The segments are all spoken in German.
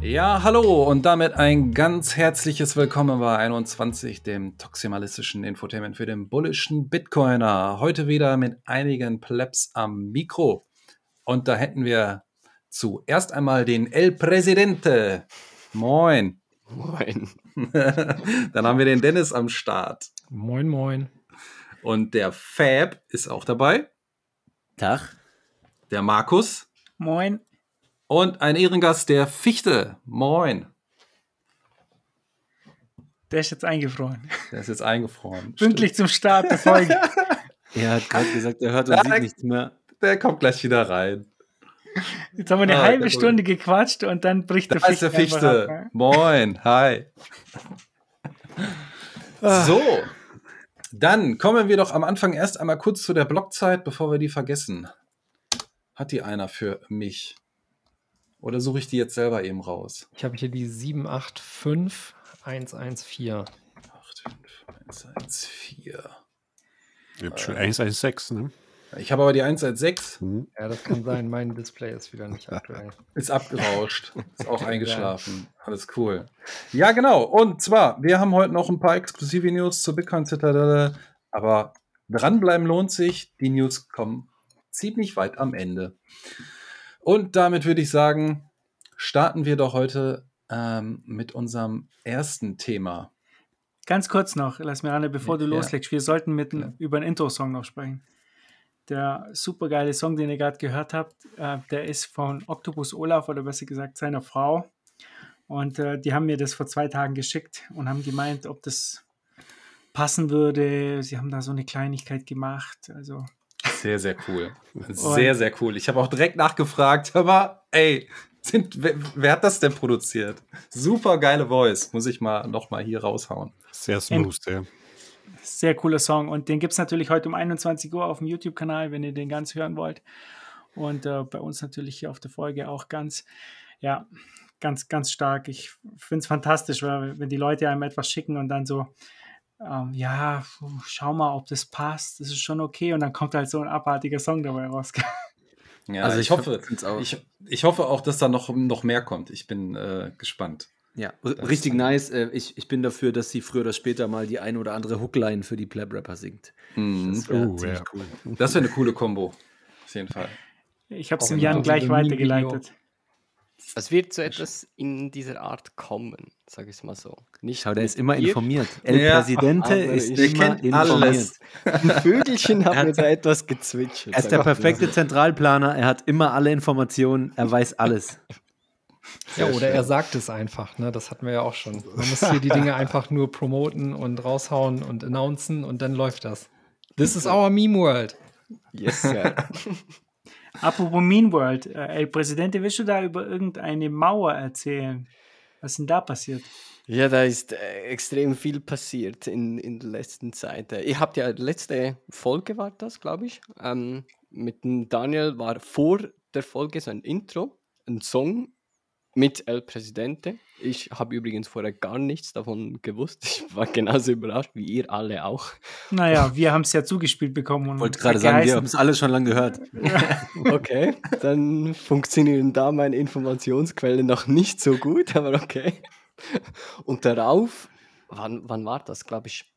Ja, hallo und damit ein ganz herzliches Willkommen bei 21, dem toximalistischen Infotainment für den bullischen Bitcoiner. Heute wieder mit einigen Plebs am Mikro. Und da hätten wir zuerst einmal den El Presidente. Moin. Moin. Dann haben wir den Dennis am Start. Moin, moin. Und der Fab ist auch dabei. Tag. Der Markus. Moin. Und ein Ehrengast, der Fichte. Moin. Der ist jetzt eingefroren. Der ist jetzt eingefroren. Pünktlich zum Start der Folge. Er hat gerade gesagt, er hört und sieht nichts mehr. Der kommt gleich wieder rein. Jetzt haben wir eine Ah, halbe der Stunde gequatscht und dann bricht der Da ist Fichte. der einfach Fichte. ab, ne? Moin, hi. So, dann kommen wir doch am Anfang erst einmal kurz zu der Blockzeit, bevor wir die vergessen. Hat die einer für mich? Oder suche ich die jetzt selber eben raus? Ich habe hier die 785114. 8, 5, 1, 1, 4. Ihr habt schon 116, ne? Ich habe aber die 116. Ja, das kann sein. Mein Display ist wieder nicht aktuell. Ist abgerauscht. Ist auch eingeschlafen. Alles cool. Ja, genau. Und zwar, wir haben heute noch ein paar exklusive News zur Bitcoin Zitadelle. Aber dranbleiben lohnt sich. Die News kommen ziemlich weit am Ende. Und damit würde ich sagen, starten wir doch heute ähm, mit unserem ersten Thema. Ganz kurz noch, lass mir Anne, bevor du Ja. loslegst, wir sollten mit, Ja. über einen Intro-Song noch sprechen. Der supergeile Song, den ihr gerade gehört habt, äh, der ist von Octopus Olaf oder besser gesagt seiner Frau. Und äh, die haben mir das vor zwei Tagen geschickt und haben gemeint, ob das passen würde. Sie haben da so eine Kleinigkeit gemacht. Also Sehr, sehr cool. Sehr, sehr cool. Ich habe auch direkt nachgefragt, hör mal, ey, sind, wer, wer hat das denn produziert? Super geile Voice, muss ich mal noch mal hier raushauen. Sehr smooth, ja. Sehr cooler Song. Und den gibt es natürlich heute um 21 Uhr auf dem YouTube-Kanal, wenn ihr den ganz hören wollt. Und äh, bei uns natürlich hier auf der Folge auch ganz, ja, ganz, ganz stark. Ich finde es fantastisch, weil, wenn die Leute einem etwas schicken und dann so, ähm, ja, schau mal, ob das passt. Das ist schon okay. Und dann kommt halt so ein abartiger Song dabei raus. Ja, Also ich, ich hoffe, ich, ich hoffe auch, dass da noch, noch mehr kommt. Ich bin äh, gespannt. Ja, r- richtig nice. Äh, Ich, ich bin dafür, dass sie früher oder später mal die ein oder andere Hookline für die Pleb-Rapper singt. Mhm. Das wäre Oh, ziemlich ja. cool. Das wäre eine coole Kombo. Auf jeden Fall. Ich habe es dem Jan gleich weitergeleitet. Es wird so etwas in dieser Art kommen, sage ich es mal so. Nicht Schau, der ist immer dir. informiert. El Ja, Presidente aber ist immer kennt informiert. alles. Ein Vögelchen hat mir da etwas gezwitschert. Er ist der perfekte so. Zentralplaner. Er hat immer alle Informationen. Er weiß alles. Ja, oder er sagt es einfach, ne? Das hatten wir ja auch schon. Man muss hier die Dinge einfach nur promoten und raushauen und announcen und dann läuft das. This is our meme world. Yes, sir. Apropos Mean World, äh, El Presidente, willst du da über irgendeine Mauer erzählen? Was ist denn da passiert? Ja, da ist äh, extrem viel passiert in, in der letzten Zeit. Äh, Ihr habt ja letzte Folge war das, glaube ich. Ähm, mit Daniel war vor der Folge so ein Intro, ein Song mit El Presidente. Ich habe übrigens vorher gar nichts davon gewusst. Ich war genauso überrascht wie ihr alle auch. Naja, wir haben es ja zugespielt bekommen. und Ich wollte gerade sagen, wir haben es alle schon lange gehört. Okay, dann funktionieren da meine Informationsquellen noch nicht so gut, aber okay. Und darauf, wann, wann war das? Glaube ich,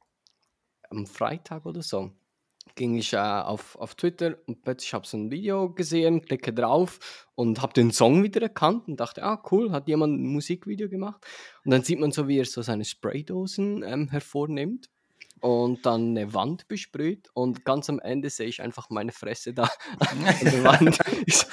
am Freitag oder so, ging ich äh, auf, auf Twitter und plötzlich habe ich so ein Video gesehen, klicke drauf und habe den Song wieder erkannt und dachte, ah cool, hat jemand ein Musikvideo gemacht. Und dann sieht man so, wie er so seine Spraydosen ähm, hervornimmt und dann eine Wand besprüht und ganz am Ende sehe ich einfach meine Fresse da an der Wand. Ich so?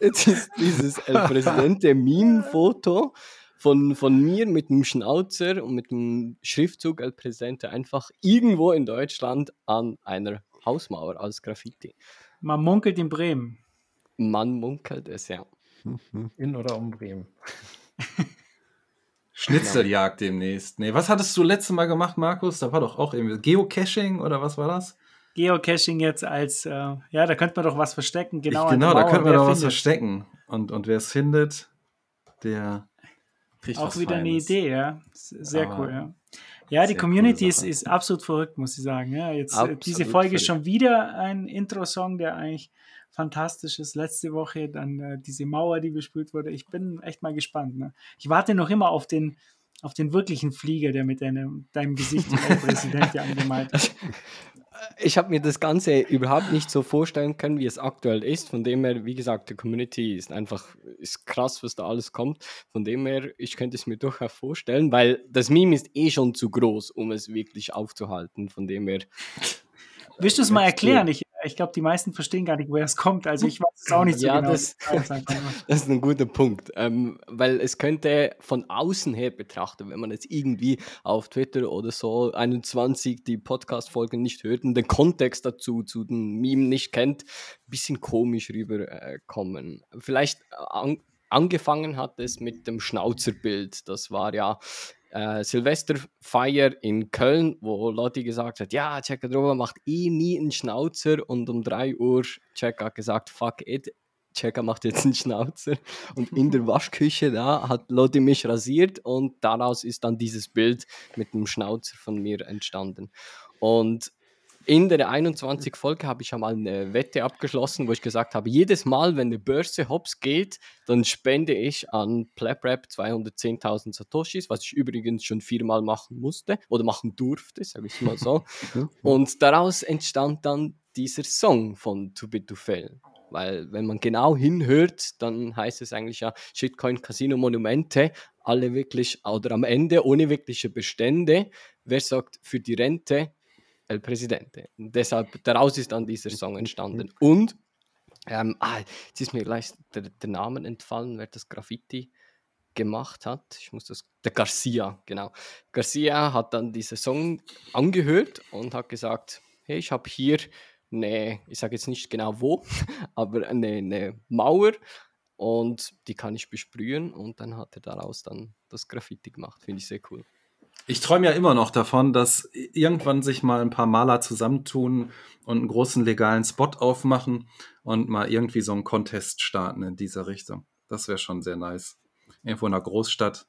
Jetzt ist dieses El Presidente Meme-Foto von, von mir mit dem Schnauzer und mit dem Schriftzug El Presidente einfach irgendwo in Deutschland an einer Hausmauer als Graffiti. Man munkelt in Bremen. Man munkelt es, ja. In oder um Bremen. Schnitzeljagd demnächst. Nee, was hattest du letztes Mal gemacht, Markus? Da war doch auch irgendwie Geocaching oder was war das? Geocaching jetzt als, äh, ja, da könnte man doch was verstecken. Genau, ich, genau da könnte man doch was verstecken. Und, und wer es findet, der kriegt Auch wieder eine Feines. Idee, ja. Sehr Aber cool, ja. Ja, die Community ist, ist absolut verrückt, muss ich sagen. Ja, jetzt äh, Absolut diese Folge ist verrückt. schon wieder ein Intro-Song, der eigentlich fantastisch ist. Letzte Woche dann äh, diese Mauer, die bespült wurde. Ich bin echt mal gespannt. Ne? Ich warte noch immer auf den, auf den wirklichen Flieger, der mit deinem, deinem Gesicht als Präsident ja angemalt ist. Ich habe mir das Ganze überhaupt nicht so vorstellen können, wie es aktuell ist. Von dem her, wie gesagt, die Community ist einfach ist krass, was da alles kommt. Von dem her, ich könnte es mir durchaus vorstellen, weil das Meme ist eh schon zu groß, um es wirklich aufzuhalten. Von dem her, Willst du es mal it. erklären? Ich, ich glaube, die meisten verstehen gar nicht, woher es kommt. Also ich weiß es auch nicht so Ja, genau. das-. Das ist ein guter Punkt, ähm, weil es könnte von außen her betrachtet, wenn man jetzt irgendwie auf Twitter oder so 21 die Podcast-Folgen nicht hört und den Kontext dazu zu den Meme nicht kennt, ein bisschen komisch rüberkommen. Vielleicht äh, an, angefangen hat es mit dem Schnauzerbild. Das war ja äh, Silvesterfeier in Köln, wo Lotti gesagt hat, ja, Checker drüber macht eh nie einen Schnauzer. Und um 3 Uhr Checker hat gesagt, fuck it, Checker macht jetzt einen Schnauzer. Und in der Waschküche da hat Lotti mich rasiert. Und daraus ist dann dieses Bild mit dem Schnauzer von mir entstanden. Und in der 21 Folge habe ich einmal eine Wette abgeschlossen, wo ich gesagt habe, jedes Mal, wenn eine Börse hops geht, dann spende ich an PlebRap 210.000 Satoshis, was ich übrigens schon viermal machen musste oder machen durfte, sage ich mal so. Und daraus entstand dann dieser Song von Too Bit to Fail. Weil wenn man genau hinhört, dann heißt es eigentlich ja Shitcoin Casino Monumente, alle wirklich oder am Ende ohne wirkliche Bestände. Wer sagt für die Rente? El Presidente. Deshalb, daraus ist dann dieser Song entstanden. Und, ähm, ah, jetzt ist mir gleich der, der Name entfallen, wer das Graffiti gemacht hat. Ich muss das, der Garcia, genau. Garcia hat dann diesen Song angehört und hat gesagt, hey, ich habe hier eine, ich sage jetzt nicht genau wo, aber eine, eine Mauer und die kann ich besprühen und dann hat er daraus dann das Graffiti gemacht. Finde ich sehr cool. Ich träume ja immer noch davon, dass irgendwann sich mal ein paar Maler zusammentun und einen großen legalen Spot aufmachen und mal irgendwie so einen Contest starten in dieser Richtung. Das wäre schon sehr nice. Irgendwo in einer Großstadt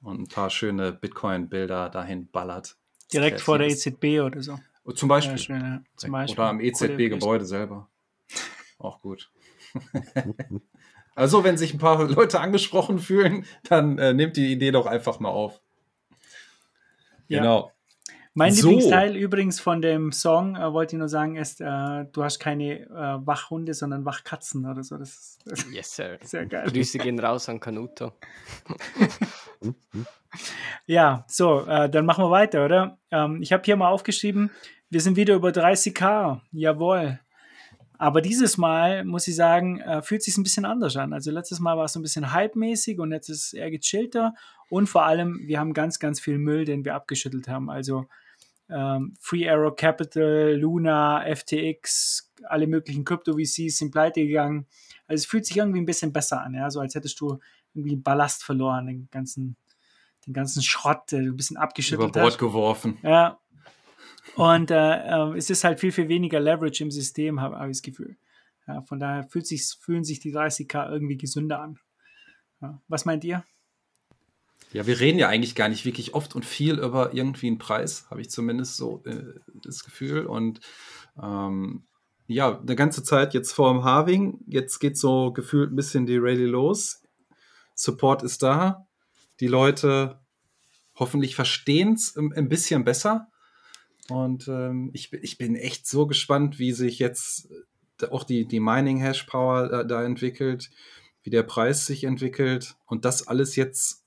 und ein paar schöne Bitcoin-Bilder dahin ballert. Direkt vor der. EZB oder so. Zum Ja, Beispiel. schön, ja. Zum Beispiel. Oder am EZB-Gebäude selber. Auch gut. also, wenn sich ein paar Leute angesprochen fühlen, dann äh, nehmt die Idee doch einfach mal auf. Ja. Genau. Mein So. Lieblingsteil übrigens von dem Song, äh, wollte ich nur sagen, ist, äh, du hast keine äh, Wachhunde, sondern Wachkatzen oder so. Das ist, das Yes, sir. sehr geil. Grüße gehen raus an Kanuto. Ja, so, äh, dann machen wir weiter, oder? Ähm, ich habe hier mal aufgeschrieben, wir sind wieder über 30k. Jawohl. Aber dieses Mal, muss ich sagen, äh, fühlt sich ein bisschen anders an. Also letztes Mal war es so ein bisschen hype-mäßig und jetzt ist es eher gechillter. Und vor allem, wir haben ganz, ganz viel Müll, den wir abgeschüttelt haben. Also ähm, Free Arrow Capital, Luna, FTX, alle möglichen Krypto-VCs sind pleite gegangen. Also es fühlt sich irgendwie ein bisschen besser an, ja, so als hättest du irgendwie Ballast verloren, den ganzen, den ganzen Schrott, ein bisschen abgeschüttelt Über Bord hast. geworfen. Ja. Und äh, äh, es ist halt viel, viel weniger Leverage im System, habe hab ich das Gefühl. Ja, von daher fühlt sich, fühlen sich die 30k irgendwie gesünder an. Ja. Was meint ihr? Ja, wir reden ja eigentlich gar nicht wirklich oft und viel über irgendwie einen Preis, habe ich zumindest so äh, das Gefühl. Und ähm, ja, eine ganze Zeit jetzt vor dem Harving. Jetzt geht so gefühlt ein bisschen die Rallye los. Support ist da. Die Leute hoffentlich verstehen es ein, bisschen besser. Und ähm, ich, ich bin echt so gespannt, wie sich jetzt äh, auch die, die Mining-Hash-Power da, da entwickelt, wie der Preis sich entwickelt und das alles jetzt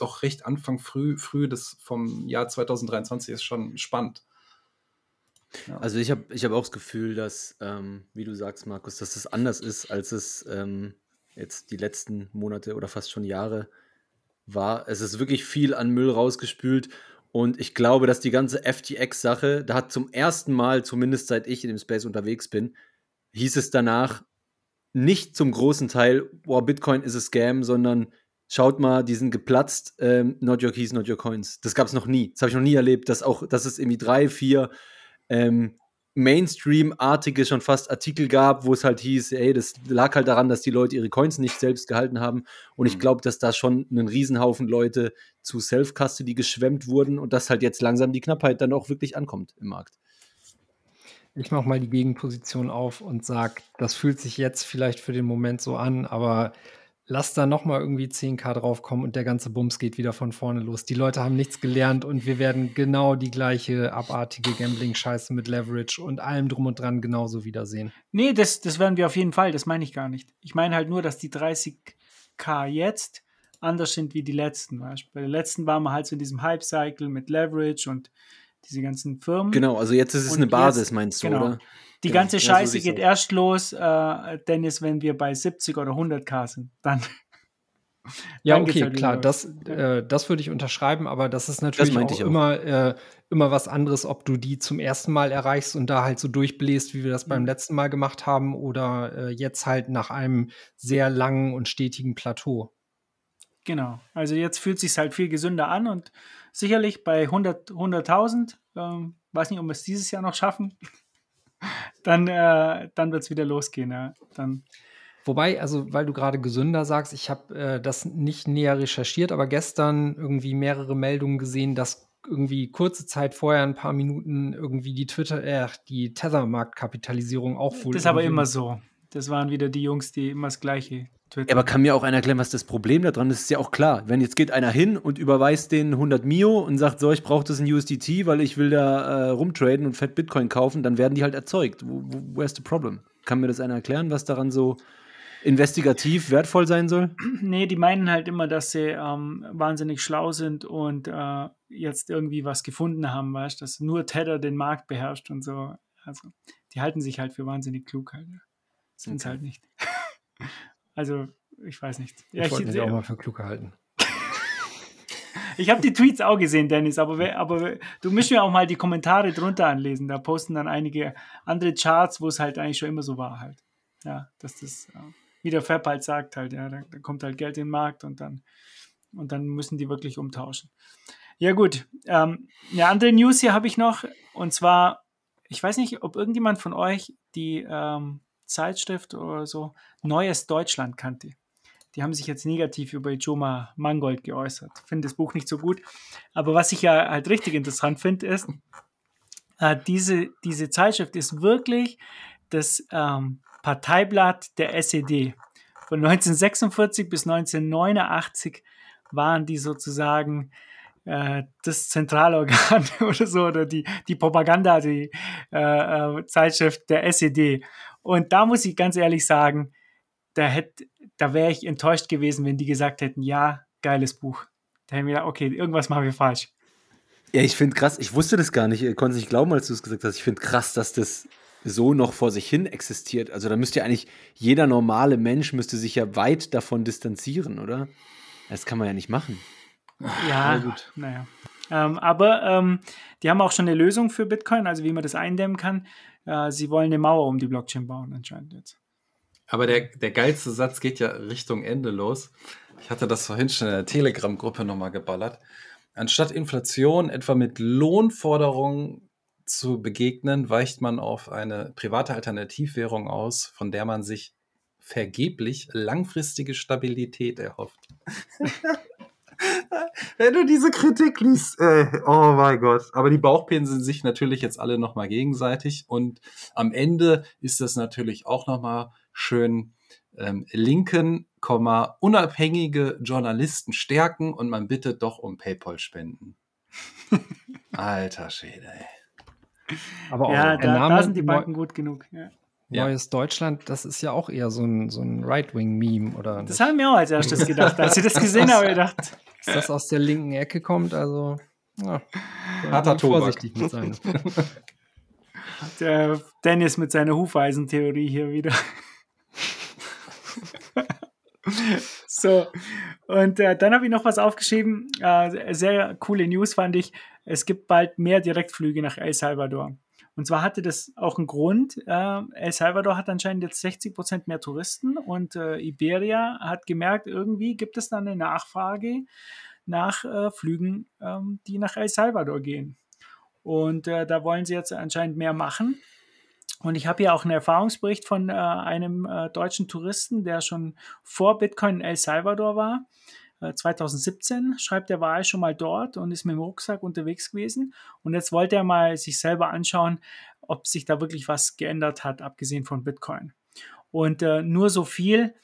doch recht Anfang früh, früh des, vom Jahr 2023 ist schon spannend. Also ich habe ich hab auch das Gefühl, dass, ähm, wie du sagst, Markus, dass es anders ist, als es ähm, jetzt die letzten Monate oder fast schon Jahre war. Es ist wirklich viel an Müll rausgespült und ich glaube, dass die ganze FTX-Sache, da hat zum ersten Mal, zumindest seit ich in dem Space unterwegs bin, hieß es danach nicht zum großen Teil, boah, Bitcoin ist a Scam, sondern schaut mal, die sind geplatzt, ähm, not your keys, not your coins. Das gab es noch nie. Das habe ich noch nie erlebt, dass auch, dass es irgendwie drei, vier ähm, Mainstream-artige schon fast Artikel gab, wo es halt hieß, ey, das lag halt daran, dass die Leute ihre Coins nicht selbst gehalten haben. Und ich Mhm. glaube, dass da schon einen Riesenhaufen Leute zu Self-Custody geschwemmt wurden und dass halt jetzt langsam die Knappheit dann auch wirklich ankommt im Markt. Ich mache mal die Gegenposition auf und sage, das fühlt sich jetzt vielleicht für den Moment so an, aber lass da noch mal irgendwie 10k draufkommen und der ganze Bums geht wieder von vorne los. Die Leute haben nichts gelernt und wir werden genau die gleiche abartige Gambling-Scheiße mit Leverage und allem drum und dran genauso wiedersehen. Nee, das, das werden wir auf jeden Fall, das meine ich gar nicht. Ich meine halt nur, dass die 30k jetzt anders sind wie die letzten. Bei den letzten waren wir halt so in diesem Hype-Cycle mit Leverage und diese ganzen Firmen. Genau, also jetzt ist es Und eine Basis, jetzt- meinst du, genau. oder? Die Genau. ganze Ja, so Scheiße sieht's geht erst los, äh, Dennis, wenn wir bei 70 oder 100k sind. Dann, Ja, Dann okay, klar, das, äh, das würde ich unterschreiben, aber das ist natürlich meinte auch, ich auch. Immer, äh, immer was anderes, ob du die zum ersten Mal erreichst und da halt so durchbläst, wie wir das beim Mhm. letzten Mal gemacht haben, oder äh, jetzt halt nach einem sehr langen und stetigen Plateau. genau. Also jetzt fühlt sich halt viel gesünder an und sicherlich bei 100 100.000, ähm, weiß nicht, ob wir es dieses Jahr noch schaffen, dann, äh, dann wird es wieder losgehen. Ja. Dann, Wobei, also weil du gerade gesünder sagst, ich habe äh, das nicht näher recherchiert, aber gestern irgendwie mehrere Meldungen gesehen, dass irgendwie kurze Zeit vorher, ein paar Minuten, irgendwie die Twitter, äh, die Tether-Marktkapitalisierung auch wohl. das ist aber immer so. Das waren wieder die Jungs, die immer das Gleiche twittern. Ja, aber kann mir auch einer erklären, was das Problem daran ist? Ist ja auch klar. Wenn jetzt geht einer hin und überweist den 100 Mio und sagt, so, ich brauche das in USDT, weil ich will da äh, rumtraden und fett Bitcoin kaufen, dann werden die halt erzeugt. Wo, wo, where's the problem? Kann mir das einer erklären, was daran so investigativ wertvoll sein soll? Nee, die meinen halt immer, dass sie ähm, wahnsinnig schlau sind und äh, jetzt irgendwie was gefunden haben, weißt du, dass nur Tether den Markt beherrscht und so. Also, die halten sich halt für wahnsinnig klug halt. Ja. Sind es Okay. halt nicht. also, ich weiß nicht. Ja, Ich wollte mich auch mal für klug gehalten. ich habe die Tweets auch gesehen, Dennis, aber, wer- aber du musst mir auch mal die Kommentare drunter anlesen. Da posten dann einige andere Charts, wo es halt eigentlich schon immer so war halt. Ja, dass das, äh, wie der Fab halt sagt halt, ja, da, da kommt halt Geld in den Markt und dann, und dann müssen die wirklich umtauschen. Ja gut, ähm, eine andere News hier habe ich noch und zwar, ich weiß nicht, ob irgendjemand von euch die ähm, Zeitschrift oder so Neues Deutschland kannte. Die haben sich jetzt negativ über Ijoma Mangold geäußert. Finde das Buch nicht so gut. Aber was ich ja halt richtig interessant finde, ist, äh, diese, diese Zeitschrift ist wirklich das ähm, Parteiblatt der SED. Von 1946 bis 1989 waren die sozusagen äh, das Zentralorgan oder so, oder die, die Propaganda, die äh, äh, Zeitschrift der SED. Und da muss ich ganz ehrlich sagen, da, da wäre ich enttäuscht gewesen, wenn die gesagt hätten, ja, geiles Buch. Da hätten wir gedacht, okay, irgendwas machen wir falsch. Ja, ich finde krass, ich wusste das gar nicht, ich konnte es nicht glauben, als du es gesagt hast. Ich finde krass, dass das so noch vor sich hin existiert. Also da müsste ja eigentlich jeder normale Mensch müsste sich ja weit davon distanzieren, oder? Das kann man ja nicht machen. Ja, gut. Naja. Ähm, aber ähm, die haben auch schon eine Lösung für Bitcoin, also wie man das eindämmen kann. Äh, sie wollen eine Mauer um die Blockchain bauen, anscheinend jetzt. Aber der, der geilste Satz geht ja Richtung Ende los. Ich hatte das vorhin schon in der Telegram-Gruppe nochmal geballert. Anstatt Inflation etwa mit Lohnforderungen zu begegnen, weicht man auf eine private Alternativwährung aus, von der man sich vergeblich langfristige Stabilität erhofft. Wenn du diese Kritik liest, äh, oh mein Gott. Aber die Bauchpinseln sich natürlich jetzt alle nochmal gegenseitig und am Ende ist das natürlich auch nochmal schön ähm, linken, unabhängige Journalisten stärken und man bittet doch um PayPal-Spenden. Alter Schäde, ey. Aber ja, da, da, sind die Banken gut genug. Ja. Neues Deutschland, das ist ja auch eher so ein, so ein Right-Wing-Meme, oder? Das haben wir auch als erstes gedacht. Als ich das gesehen habe, gedacht. Dass das aus der linken Ecke kommt, also. Ja, Harter vorsichtig mit sein. Der Dennis mit seiner Hufeisentheorie hier wieder. so, und äh, dann habe ich noch was aufgeschrieben. Äh, sehr coole News fand ich. Es gibt bald mehr Direktflüge nach El Salvador. Und zwar hatte das auch einen Grund. Äh, El Salvador hat anscheinend jetzt 60 Prozent mehr Touristen und äh, Iberia hat gemerkt, irgendwie gibt es dann eine Nachfrage nach äh, Flügen, ähm, die nach El Salvador gehen. Und äh, da wollen sie jetzt anscheinend mehr machen. Und ich habe hier auch einen Erfahrungsbericht von äh, einem äh, deutschen Touristen, der schon vor Bitcoin in El Salvador war. 2017 äh, schreibt er, war er schon mal dort und ist mit dem Rucksack unterwegs gewesen. Und jetzt wollte er mal sich selber anschauen, ob sich da wirklich was geändert hat, abgesehen von Bitcoin. Und äh, nur so viel,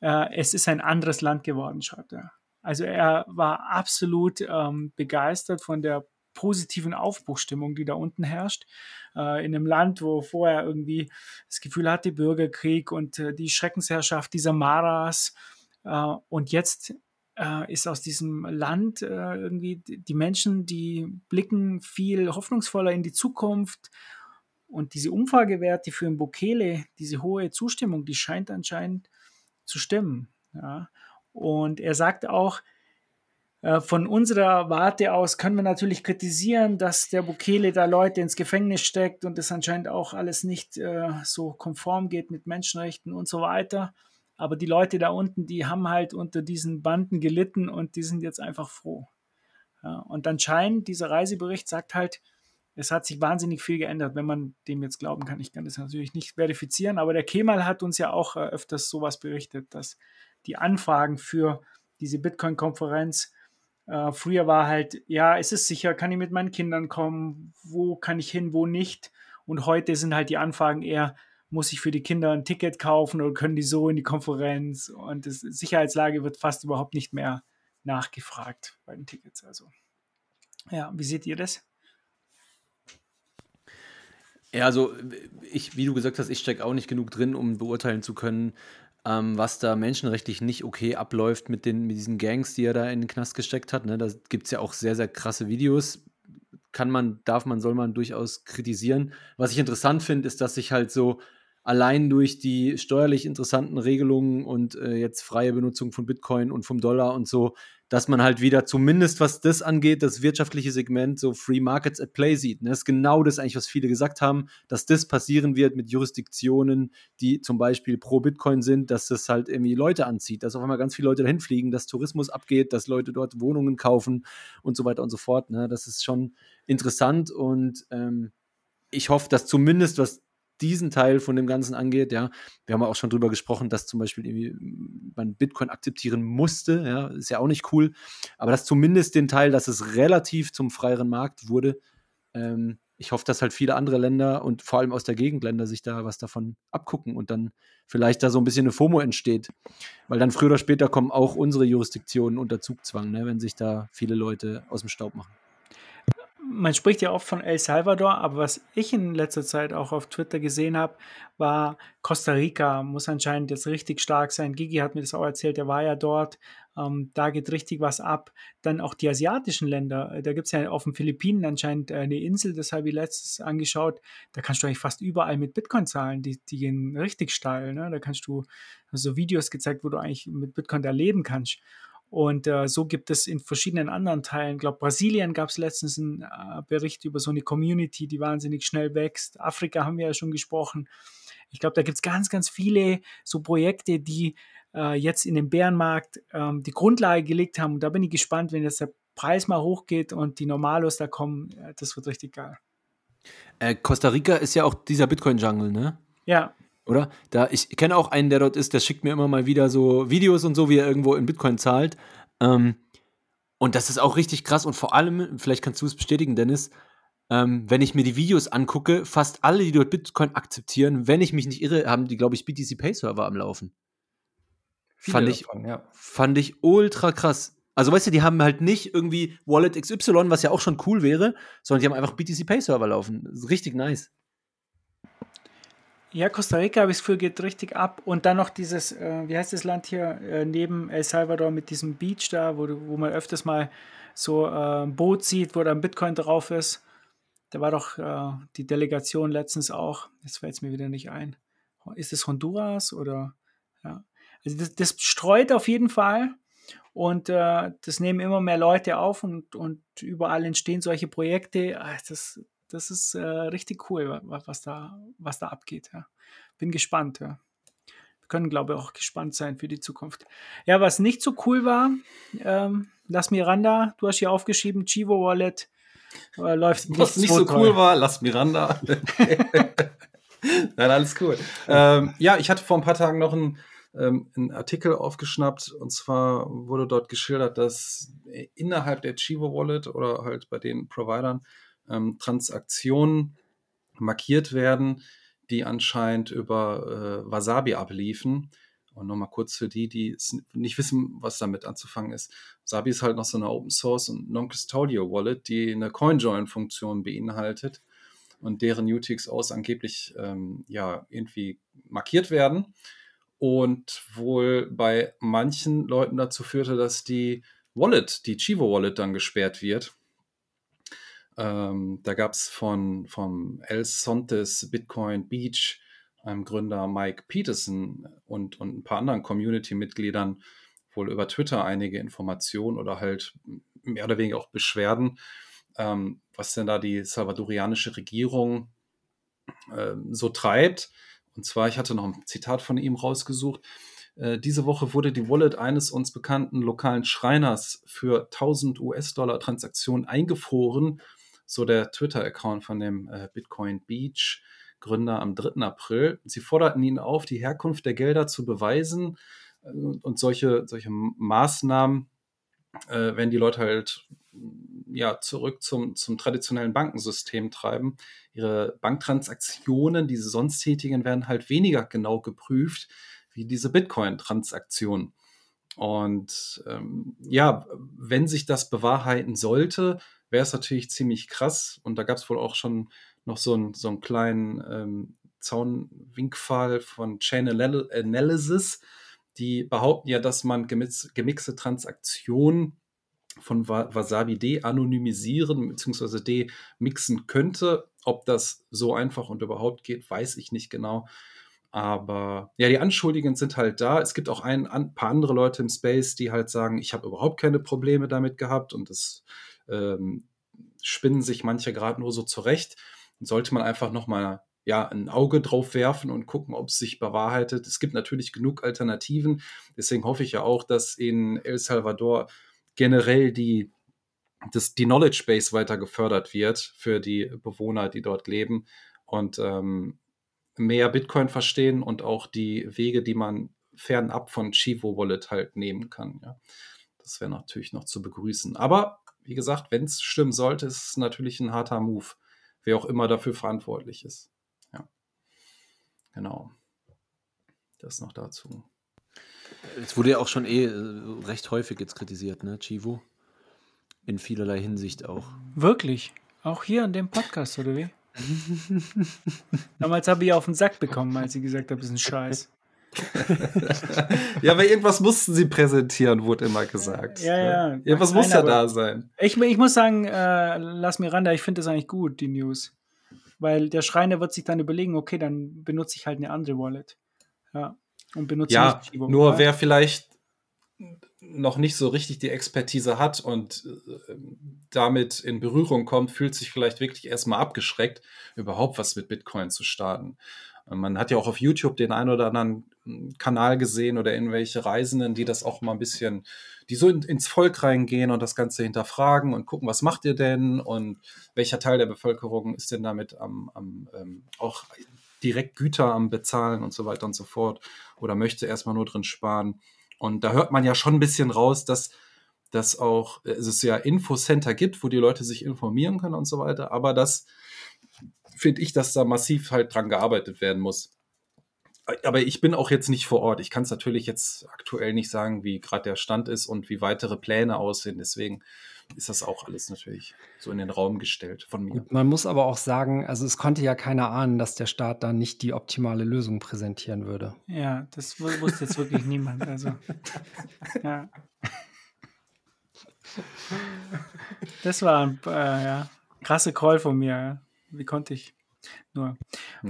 äh, es ist ein anderes Land geworden, schreibt er. Also er war absolut ähm, begeistert von der positiven Aufbruchstimmung, die da unten herrscht. Äh, in einem Land, wo vorher irgendwie das Gefühl hatte, Bürgerkrieg und äh, die Schreckensherrschaft dieser Maras. Äh, und jetzt äh, ist aus diesem Land äh, irgendwie die Menschen, die blicken viel hoffnungsvoller in die Zukunft. Und diese Umfragewerte für Bukele, diese hohe Zustimmung, die scheint anscheinend zu stimmen. Ja. Und er sagt auch, äh, von unserer Warte aus können wir natürlich kritisieren, dass der Bukele da Leute ins Gefängnis steckt und das anscheinend auch alles nicht äh, so konform geht mit Menschenrechten und so weiter. Aber die Leute da unten, die haben halt unter diesen Banden gelitten und die sind jetzt einfach froh. Ja, und anscheinend, dieser Reisebericht sagt halt, es hat sich wahnsinnig viel geändert, wenn man dem jetzt glauben kann. Ich kann das natürlich nicht verifizieren, aber der Kemal hat uns ja auch äh, öfters sowas berichtet, dass die Anfragen für diese Bitcoin-Konferenz äh, früher war halt, ja, ist es sicher, kann ich mit meinen Kindern kommen, wo kann ich hin, wo nicht. Und heute sind halt die Anfragen eher, muss ich für die Kinder ein Ticket kaufen oder können die so in die Konferenz? Und die Sicherheitslage wird fast überhaupt nicht mehr nachgefragt bei den Tickets. Also, ja, wie seht ihr das? Ja, also ich, wie du gesagt hast, ich stecke auch nicht genug drin, um beurteilen zu können, ähm, was da menschenrechtlich nicht okay abläuft mit, den, mit diesen Gangs, die er da in den Knast gesteckt hat. Ne? Da gibt es ja auch sehr, sehr krasse Videos. Kann man, darf man, soll man durchaus kritisieren. Was ich interessant finde, ist, dass sich halt so allein durch die steuerlich interessanten Regelungen und äh, jetzt freie Benutzung von Bitcoin und vom Dollar und so, dass man halt wieder zumindest was das angeht, das wirtschaftliche Segment, so Free Markets at Play sieht. Ne? Das ist genau das eigentlich, was viele gesagt haben, dass das passieren wird mit Jurisdiktionen, die zum Beispiel pro Bitcoin sind, dass das halt irgendwie Leute anzieht, dass auf einmal ganz viele Leute dahin fliegen, dass Tourismus abgeht, dass Leute dort Wohnungen kaufen und so weiter und so fort. Ne? Das ist schon interessant und ähm, ich hoffe, dass zumindest was diesen Teil von dem Ganzen angeht, ja, wir haben auch schon drüber gesprochen, dass zum Beispiel irgendwie man Bitcoin akzeptieren musste, ja, ist ja auch nicht cool, aber dass zumindest den Teil, dass es relativ zum freieren Markt wurde, ähm, ich hoffe, dass halt viele andere Länder und vor allem aus der Gegend Länder sich da was davon abgucken und dann vielleicht da so ein bisschen eine FOMO entsteht. Weil dann früher oder später kommen auch unsere Jurisdiktionen unter Zugzwang, ne, wenn sich da viele Leute aus dem Staub machen man spricht ja oft von El Salvador, aber was ich in letzter Zeit auch auf Twitter gesehen habe, war Costa Rica muss anscheinend jetzt richtig stark sein. Gigi hat mir das auch erzählt, er war ja dort. Ähm, da geht richtig was ab. Dann auch die asiatischen Länder. Äh, da gibt es ja auf den Philippinen anscheinend eine Insel, das habe ich letztes angeschaut. Da kannst du eigentlich fast überall mit Bitcoin zahlen. Die, die gehen richtig steil. Ne? Da kannst du so Videos gezeigt, wo du eigentlich mit Bitcoin da leben kannst. Und äh, so gibt es in verschiedenen anderen Teilen, ich glaube, Brasilien gab es letztens einen äh, Bericht über so eine Community, die wahnsinnig schnell wächst. Afrika haben wir ja schon gesprochen. Ich glaube, da gibt es ganz, ganz viele so Projekte, die äh, jetzt in den Bärenmarkt ähm, die Grundlage gelegt haben. Und da bin ich gespannt, wenn jetzt der Preis mal hochgeht und die Normalos da kommen. Äh, das wird richtig geil. Äh, Costa Rica ist ja auch dieser Bitcoin-Jungle, ne? Ja, oder? Da, ich kenne auch einen, der dort ist, der schickt mir immer mal wieder so Videos und so, wie er irgendwo in Bitcoin zahlt. Ähm, und das ist auch richtig krass. Und vor allem, vielleicht kannst du es bestätigen, Dennis, ähm, wenn ich mir die Videos angucke, fast alle, die dort Bitcoin akzeptieren, wenn ich mich nicht irre, haben die, glaube ich, BTC Pay Server am Laufen. fand ich, davon, ja. fand ich ultra krass. Also, weißt du, die haben halt nicht irgendwie Wallet XY, was ja auch schon cool wäre, sondern die haben einfach BTC Pay Server laufen. Das ist richtig nice. Ja, Costa Rica, habe ich das Gefühl, geht richtig ab. Und dann noch dieses, äh, wie heißt das Land hier, äh, neben El Salvador mit diesem Beach da, wo, wo man öfters mal so äh, ein Boot sieht, wo da ein Bitcoin drauf ist. Da war doch äh, die Delegation letztens auch, jetzt fällt es mir wieder nicht ein. Ist es Honduras oder? Ja. Also das, das streut auf jeden Fall. Und äh, das nehmen immer mehr Leute auf und, und überall entstehen solche Projekte. Ah, das, das ist äh, richtig cool, was da, was da abgeht. Ja. Bin gespannt. Ja. Wir können, glaube ich, auch gespannt sein für die Zukunft. Ja, was nicht so cool war, ähm, Lass Miranda, du hast hier aufgeschrieben, Chivo Wallet äh, läuft Was nicht so toll. cool war, Lass Miranda. Nein, alles cool. Ähm, ja, ich hatte vor ein paar Tagen noch einen, ähm, einen Artikel aufgeschnappt und zwar wurde dort geschildert, dass innerhalb der Chivo Wallet oder halt bei den Providern ähm, Transaktionen markiert werden, die anscheinend über äh, Wasabi abliefen. Und nochmal kurz für die, die nicht wissen, was damit anzufangen ist. Wasabi ist halt noch so eine Open Source und Non-Custodial Wallet, die eine CoinJoin-Funktion beinhaltet und deren UTXOs angeblich ähm, ja irgendwie markiert werden und wohl bei manchen Leuten dazu führte, dass die Wallet, die Chivo Wallet dann gesperrt wird ähm, da gab es von vom El Sontes Bitcoin Beach einem Gründer Mike Peterson und, und ein paar anderen Community-Mitgliedern wohl über Twitter einige Informationen oder halt mehr oder weniger auch Beschwerden, ähm, was denn da die salvadorianische Regierung äh, so treibt. Und zwar, ich hatte noch ein Zitat von ihm rausgesucht. Äh, diese Woche wurde die Wallet eines uns bekannten lokalen Schreiners für 1000 US-Dollar Transaktionen eingefroren so der Twitter-Account von dem äh, Bitcoin Beach. Gründer am 3. April. Sie forderten ihn auf, die Herkunft der Gelder zu beweisen äh, und solche, solche Maßnahmen, äh, wenn die Leute halt ja, zurück zum, zum traditionellen Bankensystem treiben. Ihre Banktransaktionen, die sie sonst tätigen, werden halt weniger genau geprüft wie diese Bitcoin-Transaktionen. Und ähm, ja, wenn sich das bewahrheiten sollte, wäre es natürlich ziemlich krass. Und da gab es wohl auch schon noch so, ein, so einen kleinen ähm, Zaunwinkfall von Chain Analysis. Die behaupten ja, dass man gemix gemixte Transaktionen von Wasabi de-anonymisieren bzw. de-mixen könnte. Ob das so einfach und überhaupt geht, weiß ich nicht genau. Aber ja, die Anschuldigungen sind halt da. Es gibt auch ein, ein paar andere Leute im Space, die halt sagen, ich habe überhaupt keine Probleme damit gehabt und das ähm, spinnen sich manche gerade nur so zurecht. Sollte man einfach nochmal ja, ein Auge drauf werfen und gucken, ob es sich bewahrheitet. Es gibt natürlich genug Alternativen. Deswegen hoffe ich ja auch, dass in El Salvador generell die, das, die Knowledge Base weiter gefördert wird für die Bewohner, die dort leben und ähm, mehr Bitcoin verstehen und auch die Wege, die man fernab von Chivo Wallet halt nehmen kann. Ja. Das wäre natürlich noch zu begrüßen. Aber wie gesagt, wenn es stimmen sollte, ist es natürlich ein harter Move, wer auch immer dafür verantwortlich ist. Ja. Genau. Das noch dazu. Es wurde ja auch schon eh äh, recht häufig jetzt kritisiert, ne, Chivo? In vielerlei Hinsicht auch. Wirklich? Auch hier in dem Podcast, oder wie? Damals habe ich auf den Sack bekommen, als ich gesagt habe, das ist ein Scheiß. ja, aber irgendwas mussten sie präsentieren, wurde immer gesagt. Ja, ja. Irgendwas muss ja da sein. Ich, ich muss sagen, äh, lass Miranda, ich finde das eigentlich gut, die News. Weil der Schreiner wird sich dann überlegen, okay, dann benutze ich halt eine andere Wallet. Ja. Und benutze ja, nur wer vielleicht noch nicht so richtig die Expertise hat und äh, damit in Berührung kommt, fühlt sich vielleicht wirklich erstmal abgeschreckt, überhaupt was mit Bitcoin zu starten. Man hat ja auch auf YouTube den einen oder anderen Kanal gesehen oder irgendwelche Reisenden, die das auch mal ein bisschen, die so in, ins Volk reingehen und das Ganze hinterfragen und gucken, was macht ihr denn und welcher Teil der Bevölkerung ist denn damit am, am ähm, auch direkt Güter am Bezahlen und so weiter und so fort oder möchte erstmal nur drin sparen. Und da hört man ja schon ein bisschen raus, dass dass auch es ja Infocenter gibt, wo die Leute sich informieren können und so weiter, aber dass finde ich, dass da massiv halt dran gearbeitet werden muss. Aber ich bin auch jetzt nicht vor Ort. Ich kann es natürlich jetzt aktuell nicht sagen, wie gerade der Stand ist und wie weitere Pläne aussehen. Deswegen ist das auch alles natürlich so in den Raum gestellt von mir. man muss aber auch sagen, also es konnte ja keiner ahnen, dass der Staat da nicht die optimale Lösung präsentieren würde. Ja, das wusste jetzt wirklich niemand. Also, ja. Das war ein äh, ja, krasse Call von mir. Ja. Wie konnte ich nur?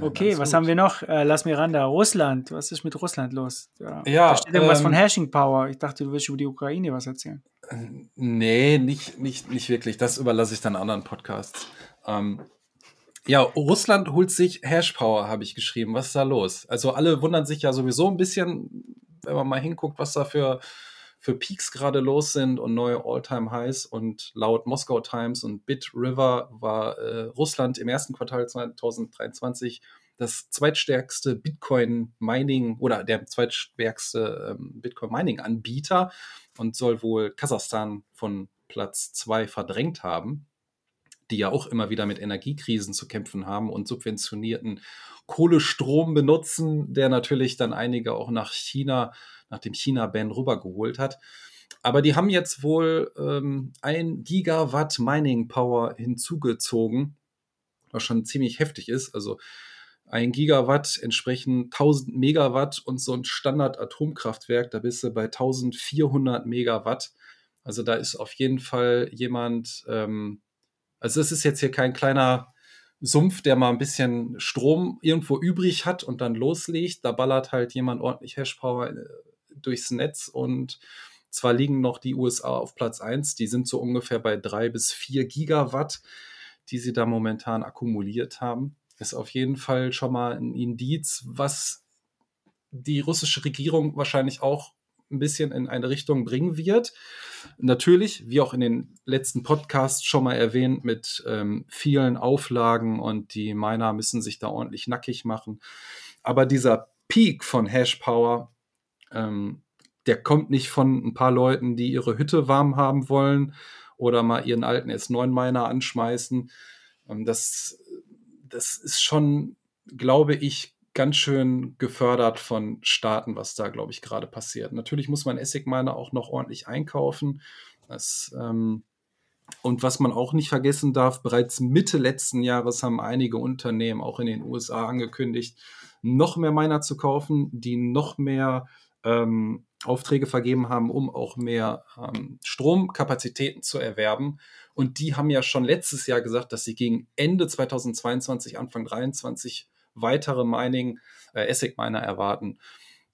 Okay, ja, was gut. haben wir noch? Äh, lass Miranda, Russland. Was ist mit Russland los? Ja, ja da steht irgendwas ähm, von Hashing Power. Ich dachte, du willst über die Ukraine was erzählen. Nee, nicht, nicht, nicht wirklich. Das überlasse ich dann anderen Podcasts. Ähm, ja, Russland holt sich Hash Power, habe ich geschrieben. Was ist da los? Also alle wundern sich ja sowieso ein bisschen, wenn man mal hinguckt, was da für für Peaks gerade los sind und neue All-Time-Highs. Und laut Moskau Times und Bit River war äh, Russland im ersten Quartal 2023 das zweitstärkste Bitcoin-Mining oder der zweitstärkste ähm, Bitcoin-Mining-Anbieter und soll wohl Kasachstan von Platz zwei verdrängt haben, die ja auch immer wieder mit Energiekrisen zu kämpfen haben und subventionierten Kohlestrom benutzen, der natürlich dann einige auch nach China nach dem China-Ban rübergeholt hat. Aber die haben jetzt wohl ähm, ein Gigawatt Mining Power hinzugezogen, was schon ziemlich heftig ist. Also ein Gigawatt entsprechen 1000 Megawatt und so ein Standard-Atomkraftwerk, da bist du bei 1400 Megawatt. Also da ist auf jeden Fall jemand, ähm, also es ist jetzt hier kein kleiner Sumpf, der mal ein bisschen Strom irgendwo übrig hat und dann loslegt. Da ballert halt jemand ordentlich Hashpower äh, durchs Netz und zwar liegen noch die USA auf Platz 1, die sind so ungefähr bei drei bis vier Gigawatt, die sie da momentan akkumuliert haben. Ist auf jeden Fall schon mal ein Indiz, was die russische Regierung wahrscheinlich auch ein bisschen in eine Richtung bringen wird. Natürlich, wie auch in den letzten Podcasts schon mal erwähnt, mit ähm, vielen Auflagen und die Miner müssen sich da ordentlich nackig machen. Aber dieser Peak von Hash Power ähm, der kommt nicht von ein paar Leuten, die ihre Hütte warm haben wollen oder mal ihren alten S9-Miner anschmeißen. Ähm, das, das ist schon, glaube ich, ganz schön gefördert von Staaten, was da, glaube ich, gerade passiert. Natürlich muss man Essig-Miner auch noch ordentlich einkaufen. Das, ähm, und was man auch nicht vergessen darf, bereits Mitte letzten Jahres haben einige Unternehmen auch in den USA angekündigt, noch mehr Miner zu kaufen, die noch mehr ähm, Aufträge vergeben haben, um auch mehr ähm, Stromkapazitäten zu erwerben. Und die haben ja schon letztes Jahr gesagt, dass sie gegen Ende 2022, Anfang 2023 weitere Mining, äh, ASIC-Miner erwarten.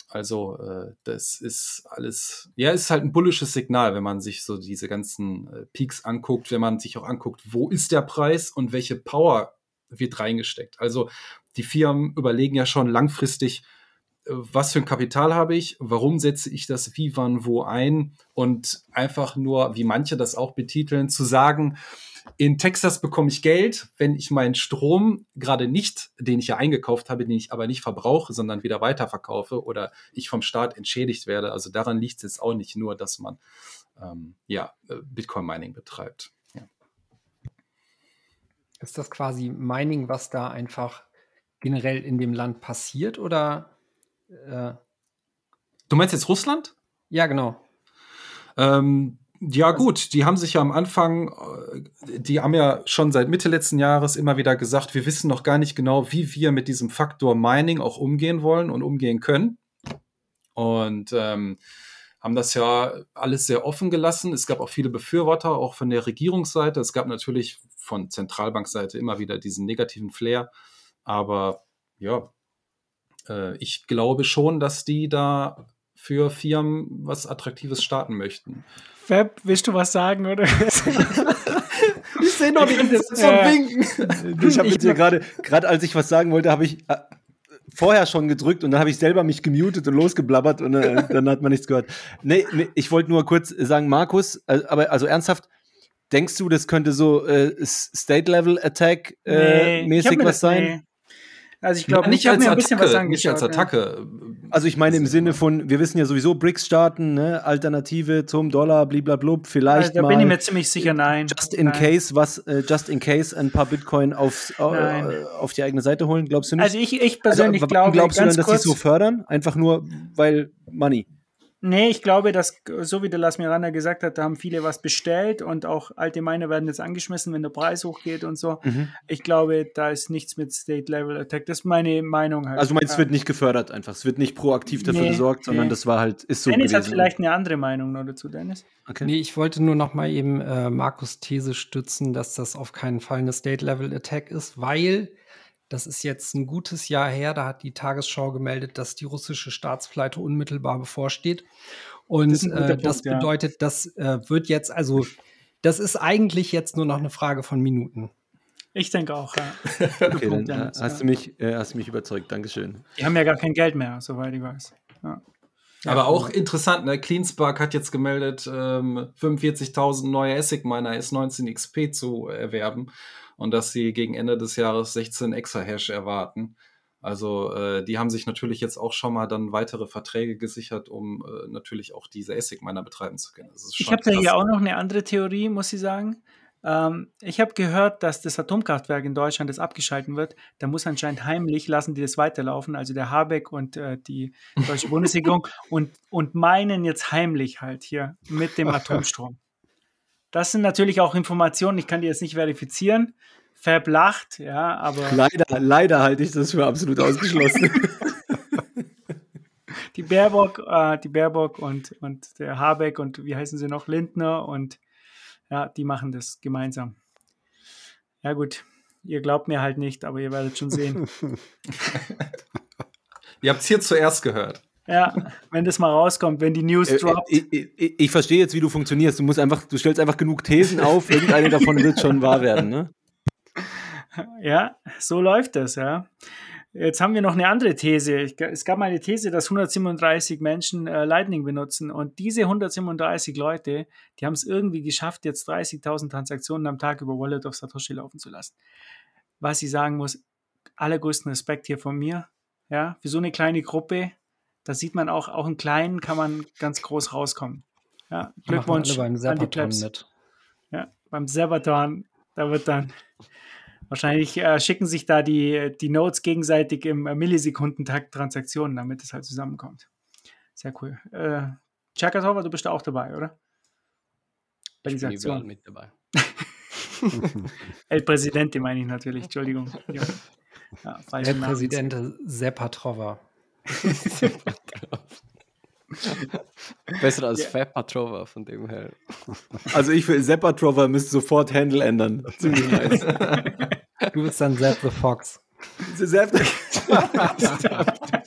Also äh, das ist alles, ja, ist halt ein bullisches Signal, wenn man sich so diese ganzen äh, Peaks anguckt, wenn man sich auch anguckt, wo ist der Preis und welche Power wird reingesteckt. Also die Firmen überlegen ja schon langfristig, was für ein Kapital habe ich, warum setze ich das wie, wann, wo ein und einfach nur, wie manche das auch betiteln, zu sagen, in Texas bekomme ich Geld, wenn ich meinen Strom gerade nicht, den ich ja eingekauft habe, den ich aber nicht verbrauche, sondern wieder weiterverkaufe oder ich vom Staat entschädigt werde. Also daran liegt es jetzt auch nicht nur, dass man ähm, ja, äh, Bitcoin-Mining betreibt. Ja. Ist das quasi Mining, was da einfach generell in dem Land passiert oder äh, du meinst jetzt Russland? Ja, genau. Ähm, ja, gut, die haben sich ja am Anfang, äh, die haben ja schon seit Mitte letzten Jahres immer wieder gesagt, wir wissen noch gar nicht genau, wie wir mit diesem Faktor Mining auch umgehen wollen und umgehen können. Und ähm, haben das ja alles sehr offen gelassen. Es gab auch viele Befürworter, auch von der Regierungsseite. Es gab natürlich von Zentralbankseite immer wieder diesen negativen Flair. Aber ja, äh, ich glaube schon, dass die da für Firmen was Attraktives starten möchten. Fab, willst du was sagen, oder? ich sehe noch nicht, das ist so ein Winken. Ich habe jetzt hier gerade, gerade als ich was sagen wollte, habe ich äh, vorher schon gedrückt und dann habe ich selber mich gemutet und losgeblabbert und äh, dann hat man nichts gehört. Nee, nee ich wollte nur kurz sagen, Markus, äh, aber also ernsthaft, denkst du, das könnte so äh, State-Level-Attack äh, nee, mäßig was sein? Nee. Also ich glaube, nicht, ich mir ein bisschen was angeschaut. Nicht als Attacke. Also ich meine im Sinne von, wir wissen ja sowieso, BRICS starten, ne? Alternative zum Dollar, bliblablub, vielleicht also, da mal. bin ich mir ziemlich sicher, nein. Just in nein. case, was, äh, just in case ein paar Bitcoin aufs, äh, auf die eigene Seite holen, glaubst du nicht? Also ich, ich persönlich also, glaube, glaubst du dann, dass sie so fördern? Einfach nur, weil Money. Nee, ich glaube, dass, so wie der Las Miranda gesagt hat, da haben viele was bestellt und auch allgemeine werden jetzt angeschmissen, wenn der Preis hochgeht und so. Mhm. Ich glaube, da ist nichts mit State-Level-Attack. Das ist meine Meinung halt. Also du meinst, es wird nicht gefördert einfach. Es wird nicht proaktiv dafür nee, gesorgt, sondern nee. das war halt, ist so Dennis gewesen. hat vielleicht eine andere Meinung noch dazu, Dennis. Okay. Nee, ich wollte nur noch mal eben äh, Markus These stützen, dass das auf keinen Fall eine State-Level-Attack ist, weil das ist jetzt ein gutes Jahr her. Da hat die Tagesschau gemeldet, dass die russische Staatspleite unmittelbar bevorsteht. Und das, äh, das bedeutet, ja. das äh, wird jetzt, also, das ist eigentlich jetzt nur noch eine Frage von Minuten. Ich denke auch, ja. okay, dann äh, hast, du mich, äh, hast du mich überzeugt. Dankeschön. Die haben ja gar kein Geld mehr, soweit ich weiß. Ja. Aber auch interessant, ne? Cleanspark hat jetzt gemeldet, ähm, 45.000 neue ASIC-Miner S19 XP zu erwerben und dass sie gegen Ende des Jahres 16 Exahash erwarten. Also äh, die haben sich natürlich jetzt auch schon mal dann weitere Verträge gesichert, um äh, natürlich auch diese ASIC-Miner betreiben zu können. ich habe da hier auch noch eine andere Theorie, muss ich sagen. Ähm, ich habe gehört, dass das Atomkraftwerk in Deutschland, das abgeschalten wird, da muss anscheinend heimlich, lassen die das weiterlaufen, also der Habeck und äh, die deutsche Bundesregierung und, und meinen jetzt heimlich halt hier mit dem Atomstrom. Das sind natürlich auch Informationen, ich kann die jetzt nicht verifizieren. Fab lacht, ja, aber. Leider, leider halte ich das für absolut ausgeschlossen. die Baerbock, äh, die Baerbock und, und der Habeck und wie heißen sie noch? Lindner und ja, die machen das gemeinsam. Ja, gut. Ihr glaubt mir halt nicht, aber ihr werdet schon sehen. ihr habt es hier zuerst gehört. Ja, wenn das mal rauskommt, wenn die News äh, droppt. Ich, ich, ich, verstehe jetzt, wie du funktionierst. Du musst einfach, du stellst einfach genug Thesen auf, irgendeine davon wird schon wahr werden, ne? Ja, so läuft das, ja. Jetzt haben wir noch eine andere These. Es gab mal eine These, dass 137 Menschen äh, Lightning benutzen und diese 137 Leute, die haben es irgendwie geschafft, jetzt 30.000 Transaktionen am Tag über Wallet of Satoshi laufen zu lassen. Was ich sagen muss, allergrößten Respekt hier von mir. Ja, für so eine kleine Gruppe da sieht man auch, auch in Kleinen kann man ganz groß rauskommen. Ja, Glückwunsch beim an die Plebs. Mit. Ja, beim Serbaton, da wird dann wahrscheinlich äh, schicken sich da die, die Nodes gegenseitig im äh, Millisekundentakt Transaktionen, damit es halt zusammenkommt. Sehr cool. Äh, Chakatova, du bist da auch dabei, oder? Bei dieser ich bin Aktion. mit dabei. El Presidente meine ich natürlich, Entschuldigung. Ja. Ja, El Presidente Sepatrova. Besser als yeah. Fab Patrova von dem her. Also ich will Sepp Patrova müsste sofort Handle ändern. Ziemlich nice. Du bist dann Sepp the Fox. Sepp the Fox.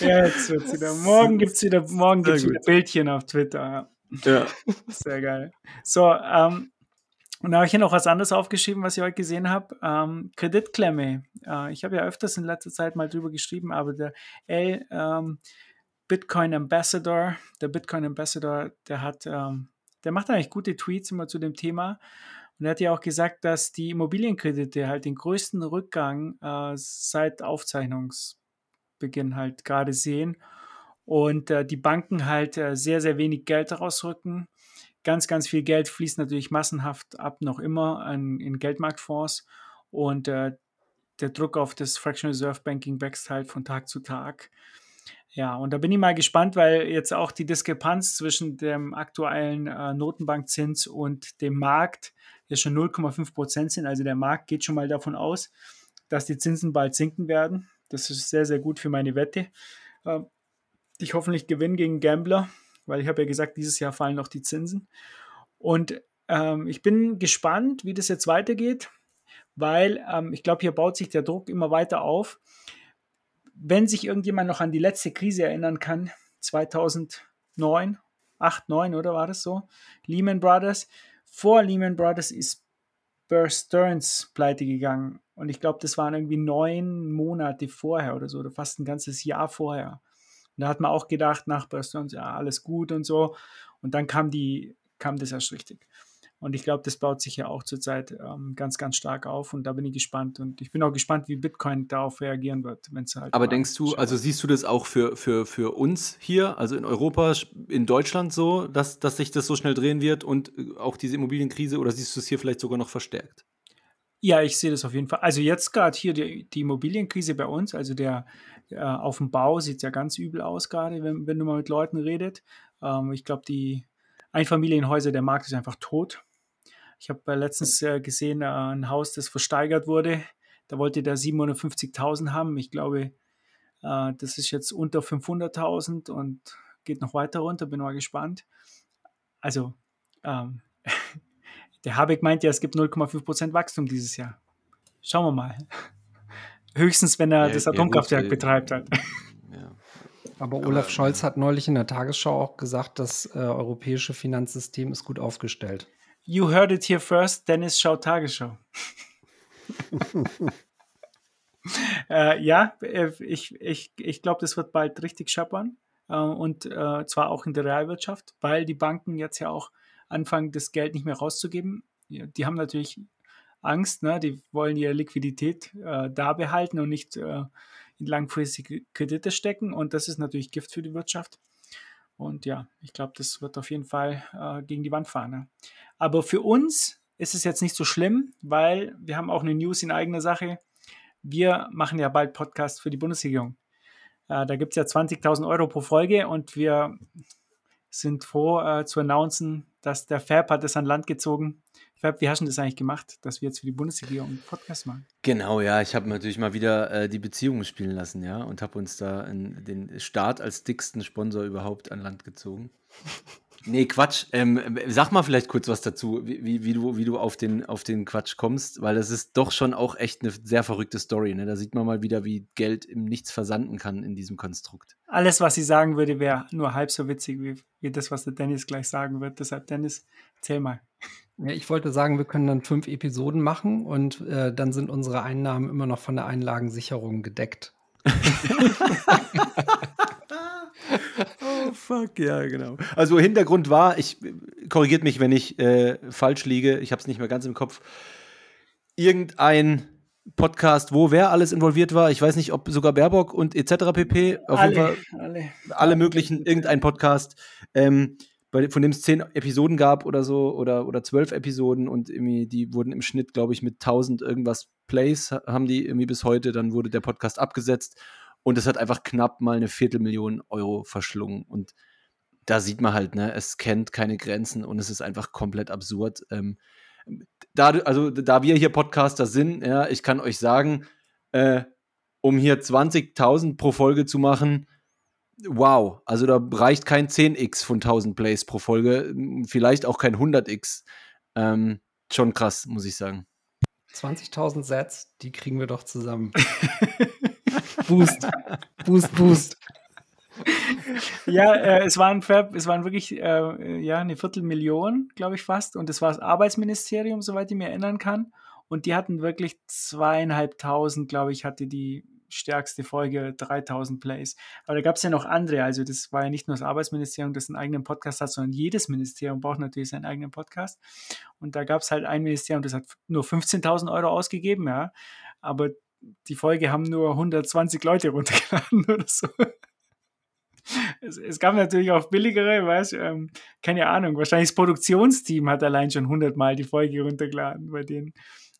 Ja, jetzt wird's wieder. Morgen gibt's wieder, morgen gibt's wieder Bildchen auf Twitter. Ja. Sehr geil. So, ähm, und da habe ich hier noch was anderes aufgeschrieben, was ich heute gesehen habe. Ähm, Kreditklemme. Äh, ich habe ja öfters in letzter Zeit mal drüber geschrieben, aber der L ähm, Bitcoin Ambassador, der Bitcoin Ambassador, der hat, ähm, der macht eigentlich gute Tweets immer zu dem Thema. Und er hat ja auch gesagt, dass die Immobilienkredite halt den größten Rückgang äh, seit Aufzeichnungsbeginn halt gerade sehen und äh, die Banken halt äh, sehr, sehr wenig Geld rausrücken Ganz, ganz viel Geld fließt natürlich massenhaft ab, noch immer an, in Geldmarktfonds. Und äh, der Druck auf das Fractional Reserve Banking wächst halt von Tag zu Tag. Ja, und da bin ich mal gespannt, weil jetzt auch die Diskrepanz zwischen dem aktuellen äh, Notenbankzins und dem Markt ja schon 0,5 Prozent sind. Also der Markt geht schon mal davon aus, dass die Zinsen bald sinken werden. Das ist sehr, sehr gut für meine Wette. Äh, ich hoffentlich gewinne gegen Gambler, weil ich habe ja gesagt, dieses Jahr fallen noch die Zinsen. Und ähm, ich bin gespannt, wie das jetzt weitergeht, weil ähm, ich glaube, hier baut sich der Druck immer weiter auf. Wenn sich irgendjemand noch an die letzte Krise erinnern kann, 2009, 8, 9 oder war das so? Lehman Brothers. Vor Lehman Brothers ist Bear Stearns pleite gegangen. Und ich glaube, das waren irgendwie neun Monate vorher oder so, oder fast ein ganzes Jahr vorher. Und da hat man auch gedacht, nach Stearns, ja, alles gut und so. Und dann kam, die, kam das erst richtig. Und ich glaube, das baut sich ja auch zurzeit ähm, ganz, ganz stark auf und da bin ich gespannt. Und ich bin auch gespannt, wie Bitcoin darauf reagieren wird, wenn es halt. Aber denkst du, also siehst du das auch für, für, für uns hier, also in Europa, in Deutschland so, dass, dass sich das so schnell drehen wird und äh, auch diese Immobilienkrise oder siehst du es hier vielleicht sogar noch verstärkt? Ja, ich sehe das auf jeden Fall. Also jetzt gerade hier die, die Immobilienkrise bei uns, also der äh, auf dem Bau sieht ja ganz übel aus gerade, wenn, wenn du mal mit Leuten redet. Ähm, ich glaube, die Einfamilienhäuser, der Markt ist einfach tot. Ich habe letztens äh, gesehen, äh, ein Haus, das versteigert wurde. Da wollte der 750.000 haben. Ich glaube, äh, das ist jetzt unter 500.000 und geht noch weiter runter. Bin mal gespannt. Also, ähm, der Habeck meint ja, es gibt 0,5% Wachstum dieses Jahr. Schauen wir mal. Höchstens, wenn er ja, das Atomkraftwerk ja, betreibt hat. Ja. Aber Olaf Scholz hat neulich in der Tagesschau auch gesagt, das äh, europäische Finanzsystem ist gut aufgestellt. You heard it here first, Dennis schaut Tagesschau. äh, ja, äh, ich, ich, ich glaube, das wird bald richtig scheppern. Äh, und äh, zwar auch in der Realwirtschaft, weil die Banken jetzt ja auch anfangen, das Geld nicht mehr rauszugeben. Die haben natürlich Angst, ne? die wollen ihre Liquidität äh, da behalten und nicht äh, in langfristige Kredite stecken. Und das ist natürlich Gift für die Wirtschaft. Und ja, ich glaube, das wird auf jeden Fall äh, gegen die Wand fahren. Ne? Aber für uns ist es jetzt nicht so schlimm, weil wir haben auch eine News in eigener Sache. Wir machen ja bald Podcast für die Bundesregierung. Äh, da gibt es ja 20.000 Euro pro Folge und wir sind froh äh, zu announcen, dass der Fab hat das an Land gezogen Fab, wie hast du das eigentlich gemacht, dass wir jetzt für die Bundesregierung einen Podcast machen? Genau, ja, ich habe natürlich mal wieder äh, die Beziehungen spielen lassen, ja, und habe uns da in, den Staat als dicksten Sponsor überhaupt an Land gezogen. Nee, Quatsch. Ähm, sag mal vielleicht kurz was dazu, wie, wie, du, wie du auf den, auf den Quatsch kommst, weil das ist doch schon auch echt eine sehr verrückte Story. Ne? Da sieht man mal wieder, wie Geld im Nichts versanden kann in diesem Konstrukt. Alles, was ich sagen würde, wäre nur halb so witzig wie, wie das, was der Dennis gleich sagen wird. Deshalb, Dennis, erzähl mal. Ja, ich wollte sagen, wir können dann fünf Episoden machen und äh, dann sind unsere Einnahmen immer noch von der Einlagensicherung gedeckt. oh fuck, ja, genau. Also Hintergrund war, ich korrigiert mich, wenn ich äh, falsch liege, ich habe es nicht mehr ganz im Kopf. Irgendein Podcast, wo wer alles involviert war. Ich weiß nicht, ob sogar Baerbock und etc. pp. Auf alle, jeden Fall alle, alle möglichen, irgendein Podcast. Ähm, bei, von dem es zehn Episoden gab oder so oder, oder zwölf Episoden und irgendwie, die wurden im Schnitt, glaube ich, mit 1000 irgendwas Plays haben die irgendwie bis heute. Dann wurde der Podcast abgesetzt und es hat einfach knapp mal eine Viertelmillion Euro verschlungen. Und da sieht man halt, ne, es kennt keine Grenzen und es ist einfach komplett absurd. Ähm, da, also, da wir hier Podcaster sind, ja, ich kann euch sagen, äh, um hier 20.000 pro Folge zu machen, wow, also da reicht kein 10x von 1000 Plays pro Folge, vielleicht auch kein 100x. Ähm, schon krass, muss ich sagen. 20.000 Sets, die kriegen wir doch zusammen. boost, boost, boost. ja, äh, es, waren, es waren wirklich äh, ja, eine Viertelmillion, glaube ich fast. Und es war das Arbeitsministerium, soweit ich mich erinnern kann. Und die hatten wirklich zweieinhalbtausend, glaube ich, hatte die stärkste Folge 3000 Plays. Aber da gab es ja noch andere. Also das war ja nicht nur das Arbeitsministerium, das einen eigenen Podcast hat, sondern jedes Ministerium braucht natürlich seinen eigenen Podcast. Und da gab es halt ein Ministerium, das hat nur 15.000 Euro ausgegeben, ja. Aber die Folge haben nur 120 Leute runtergeladen oder so. Es, es, gab natürlich auch billigere, weißt ähm, keine Ahnung, wahrscheinlich das Produktionsteam hat allein schon 100 Mal die Folge runtergeladen bei denen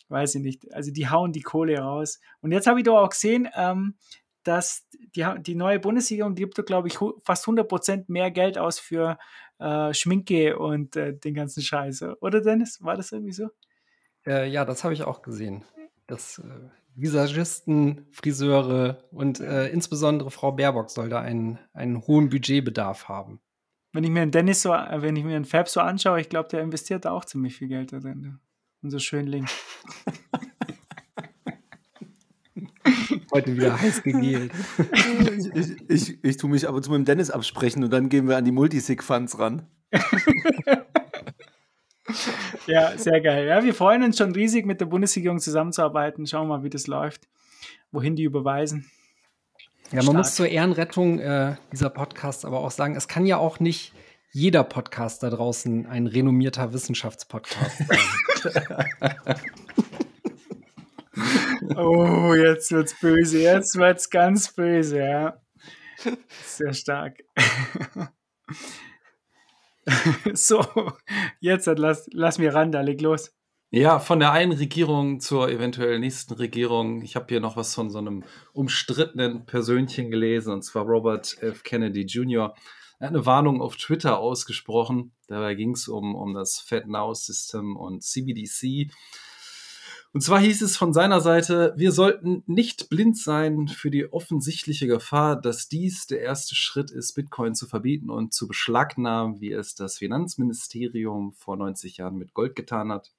weiß ich nicht. Also die hauen die Kohle raus. Und jetzt habe ich doch auch gesehen, ähm, dass die, die neue Bundesregierung, die gibt, glaube ich, fast 100% mehr Geld aus für äh, Schminke und äh, den ganzen Scheiß. Oder Dennis? War das irgendwie so? Äh, ja, das habe ich auch gesehen. Das, äh, Visagisten, Friseure und äh, insbesondere Frau Baerbock soll da einen, einen hohen Budgetbedarf haben. Wenn ich mir einen Dennis so, äh, wenn ich mir einen Fab so anschaue, ich glaube, der investiert da auch ziemlich viel Geld da drin. Unser Schönling. Heute wieder heiß gegelt. ich, ich, ich, ich tue mich ab und zu mit dem Dennis absprechen und dann gehen wir an die Multisig-Funds ran. ja, sehr geil. Ja, wir freuen uns schon riesig, mit der Bundesregierung zusammenzuarbeiten. Schauen wir mal, wie das läuft, wohin die überweisen. Ja, man Stark. muss zur Ehrenrettung äh, dieser Podcasts aber auch sagen, es kann ja auch nicht jeder Podcast da draußen ein renommierter Wissenschaftspodcast sein. oh, jetzt wird's böse, jetzt wird's ganz böse, ja. Sehr stark. so, jetzt lass, lass mir ran, da leg los. Ja, von der einen Regierung zur eventuell nächsten Regierung. Ich habe hier noch was von so einem umstrittenen Persönchen gelesen, und zwar Robert F. Kennedy Jr. Er hat eine Warnung auf Twitter ausgesprochen. Dabei ging es um, um das FedNow-System und CBDC. Und zwar hieß es von seiner Seite, wir sollten nicht blind sein für die offensichtliche Gefahr, dass dies der erste Schritt ist, Bitcoin zu verbieten und zu beschlagnahmen, wie es das Finanzministerium vor 90 Jahren mit Gold getan hat.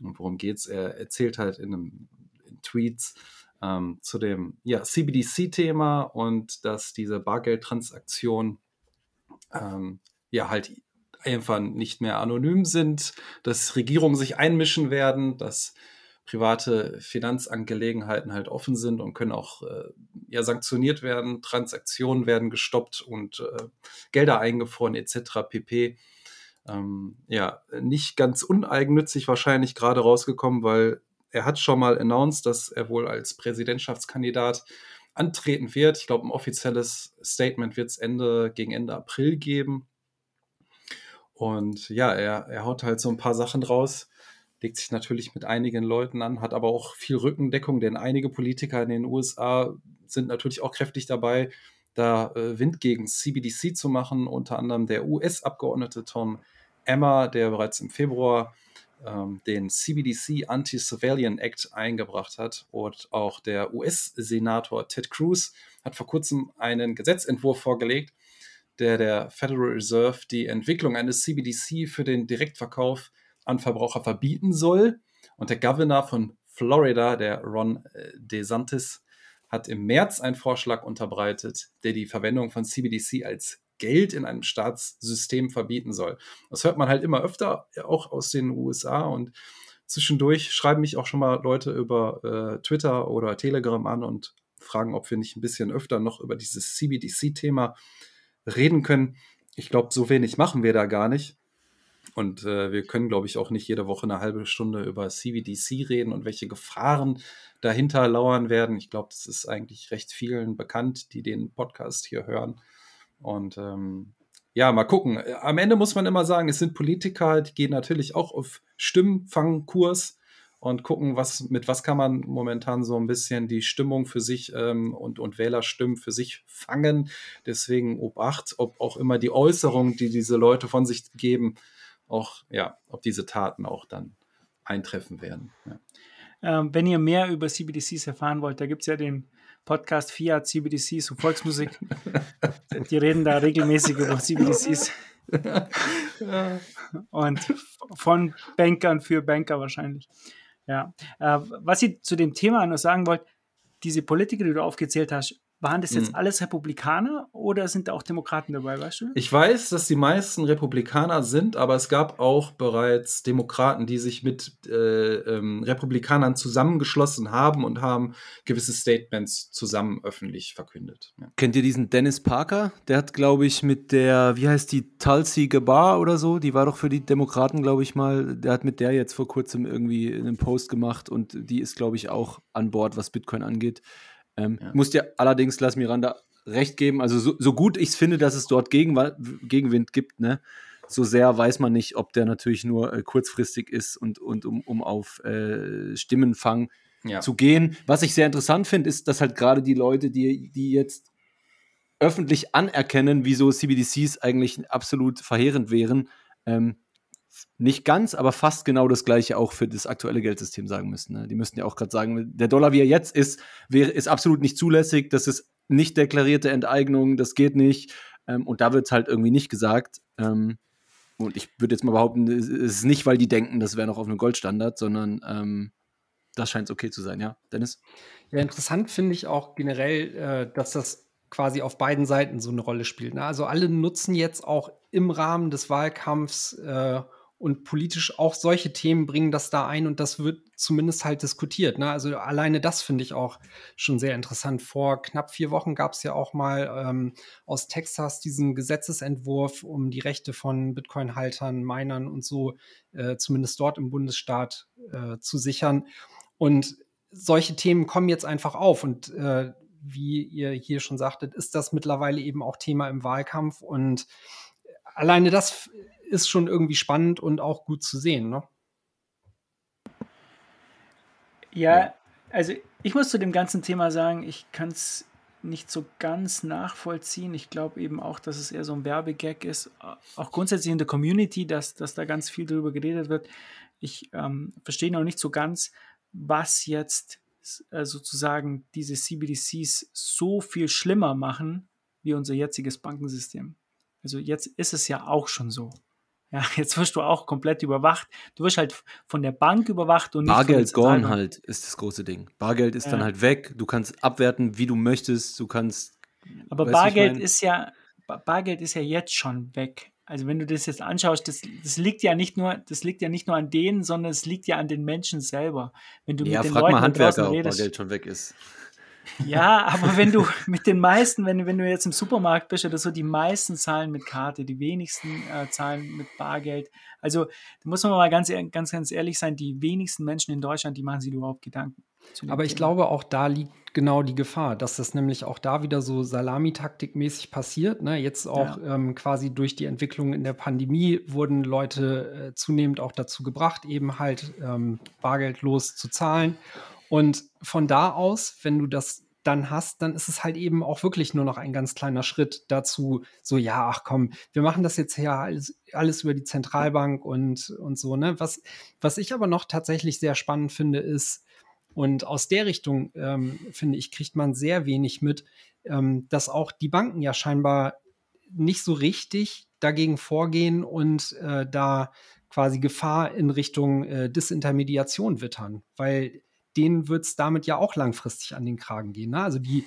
Und worum geht's? Er erzählt halt in einem in Tweets ähm, zu dem ja, CBDC-Thema und dass diese Bargeldtransaktionen ähm, ja halt einfach nicht mehr anonym sind, dass Regierungen sich einmischen werden, dass private Finanzangelegenheiten halt offen sind und können auch äh, ja sanktioniert werden, Transaktionen werden gestoppt und äh, Gelder eingefroren etc. pp. Ähm, ja, nicht ganz uneigennützig wahrscheinlich gerade rausgekommen, weil er hat schon mal announced, dass er wohl als Präsidentschaftskandidat antreten wird. Ich glaube, ein offizielles Statement wird es Ende, gegen Ende April geben. Und ja, er, er haut halt so ein paar Sachen raus legt sich natürlich mit einigen Leuten an, hat aber auch viel Rückendeckung, denn einige Politiker in den USA sind natürlich auch kräftig dabei, da äh, Wind gegen CBDC zu machen, unter anderem der US-Abgeordnete Tom Emmer, der bereits im Februar ähm, den CBDC Anti-Surveillance Act eingebracht hat und auch der US-Senator Ted Cruz hat vor kurzem einen Gesetzentwurf vorgelegt, der der Federal Reserve die Entwicklung eines CBDC für den Direktverkauf an Verbraucher verbieten soll. Und der Governor von Florida, der Ron äh, DeSantis, hat im März einen Vorschlag unterbreitet, der die Verwendung von CBDC als Geld in einem Staatssystem verbieten soll. Das hört man halt immer öfter, auch aus den USA und zwischendurch schreiben mich auch schon mal Leute über äh, Twitter oder Telegram an und fragen, ob wir nicht ein bisschen öfter noch über dieses CBDC-Thema reden können. Ich glaube, so wenig machen wir da gar nicht. Und äh, wir können, glaube ich, auch nicht jede Woche eine halbe Stunde über CBDC reden und welche Gefahren dahinter lauern werden. Ich glaube, das ist eigentlich recht vielen bekannt, die den Podcast hier hören. Und ähm, ja, mal gucken. Am Ende muss man immer sagen, es sind Politiker, die gehen natürlich auch auf Stimmfangkurs und gucken, was, mit was kann man momentan so ein bisschen die Stimmung für sich ähm, und, und Wählerstimmen für sich fangen. Deswegen Obacht, ob auch immer die Äußerungen, die diese Leute von sich geben, auch, ja, ob diese Taten auch dann eintreffen werden. Ja. Ähm, wenn ihr mehr über CBDCs erfahren wollt, da gibt es ja den Podcast Fiat CBDC, so Volksmusik. Die reden da regelmäßig über CBDCs. Und von Bankern für Banker wahrscheinlich. Ja. Äh, was ich zu dem Thema noch sagen wollte, diese Politiker, die du aufgezählt hast, waren das jetzt hm. alles Republikaner oder sind da auch Demokraten dabei, weißt du? Ich weiß, dass die meisten Republikaner sind, aber es gab auch bereits Demokraten, die sich mit äh, ähm, Republikanern zusammengeschlossen haben und haben gewisse Statements zusammen öffentlich verkündet. Ja. Kennt ihr diesen Dennis Parker? Der hat, glaube ich, mit der, wie heißt die, Tulsi Gabbard oder so, die war doch für die Demokraten, glaube ich mal, der hat mit der jetzt vor kurzem irgendwie einen Post gemacht und die ist, glaube ich, auch an Bord, was Bitcoin angeht. Ähm, ja. Muss dir allerdings, lass Miranda recht geben, also so, so gut ich finde, dass es dort Gegen Gegenwind gibt, ne, so sehr weiß man nicht, ob der natürlich nur äh, kurzfristig ist und, und um, um auf äh, Stimmenfang ja. zu gehen. Was ich sehr interessant finde, ist, dass halt gerade die Leute, die, die jetzt öffentlich anerkennen, wieso CBDCs eigentlich absolut verheerend wären, ähm, nicht ganz, aber fast genau das gleiche auch für das aktuelle Geldsystem sagen müssten. Ne? Die müssten ja auch gerade sagen, der Dollar, wie er jetzt ist, wäre, ist absolut nicht zulässig, das ist nicht deklarierte Enteignung, das geht nicht. Ähm, und da wird es halt irgendwie nicht gesagt. Ähm, und ich würde jetzt mal behaupten, es ist nicht, weil die denken, das wäre noch auf einem Goldstandard, sondern ähm, das scheint okay zu sein, ja. Dennis? Ja, interessant finde ich auch generell, äh, dass das quasi auf beiden Seiten so eine Rolle spielt. Ne? Also alle nutzen jetzt auch im Rahmen des Wahlkampfs äh, und politisch auch solche Themen bringen das da ein und das wird zumindest halt diskutiert. Ne? Also alleine das finde ich auch schon sehr interessant. Vor knapp vier Wochen gab es ja auch mal ähm, aus Texas diesen Gesetzesentwurf, um die Rechte von Bitcoin-Haltern, Minern und so äh, zumindest dort im Bundesstaat äh, zu sichern. Und solche Themen kommen jetzt einfach auf und äh, wie ihr hier schon sagtet, ist das mittlerweile eben auch Thema im Wahlkampf und alleine das ist schon irgendwie spannend und auch gut zu sehen. Ne? Ja, also ich muss zu dem ganzen Thema sagen, ich kann es nicht so ganz nachvollziehen. Ich glaube eben auch, dass es eher so ein Werbegag ist. Auch grundsätzlich in der Community, dass, dass da ganz viel darüber geredet wird. Ich ähm, verstehe noch nicht so ganz, was jetzt äh, sozusagen diese CBDCs so viel schlimmer machen wie unser jetziges Bankensystem. Also jetzt ist es ja auch schon so. Ja, jetzt wirst du auch komplett überwacht. Du wirst halt von der Bank überwacht und nicht Bargeld gone halt ist das große Ding. Bargeld ist ja. dann halt weg. Du kannst abwerten, wie du möchtest. Du kannst. Aber Bargeld ist ja Bargeld ist ja jetzt schon weg. Also wenn du das jetzt anschaust, das, das liegt ja nicht nur, das liegt ja nicht nur an denen, sondern es liegt ja an den Menschen selber. Wenn du ja, mit den frag Leuten mal Handwerker, redest, ob Bargeld schon weg ist. Ja, aber wenn du mit den meisten, wenn, wenn du jetzt im Supermarkt bist oder so, die meisten zahlen mit Karte, die wenigsten äh, zahlen mit Bargeld. Also da muss man mal ganz, ganz, ganz ehrlich sein, die wenigsten Menschen in Deutschland, die machen sich überhaupt Gedanken. Aber ich Thema. glaube, auch da liegt genau die Gefahr, dass das nämlich auch da wieder so Salamitaktikmäßig passiert. Ne? Jetzt auch ja. ähm, quasi durch die Entwicklung in der Pandemie wurden Leute äh, zunehmend auch dazu gebracht, eben halt ähm, bargeldlos zu zahlen. Und von da aus, wenn du das dann hast, dann ist es halt eben auch wirklich nur noch ein ganz kleiner Schritt dazu, so, ja, ach komm, wir machen das jetzt ja alles, alles über die Zentralbank und, und so, ne? Was, was ich aber noch tatsächlich sehr spannend finde, ist, und aus der Richtung, ähm, finde ich, kriegt man sehr wenig mit, ähm, dass auch die Banken ja scheinbar nicht so richtig dagegen vorgehen und äh, da quasi Gefahr in Richtung äh, Disintermediation wittern, weil denen wird es damit ja auch langfristig an den Kragen gehen. Ne? Also die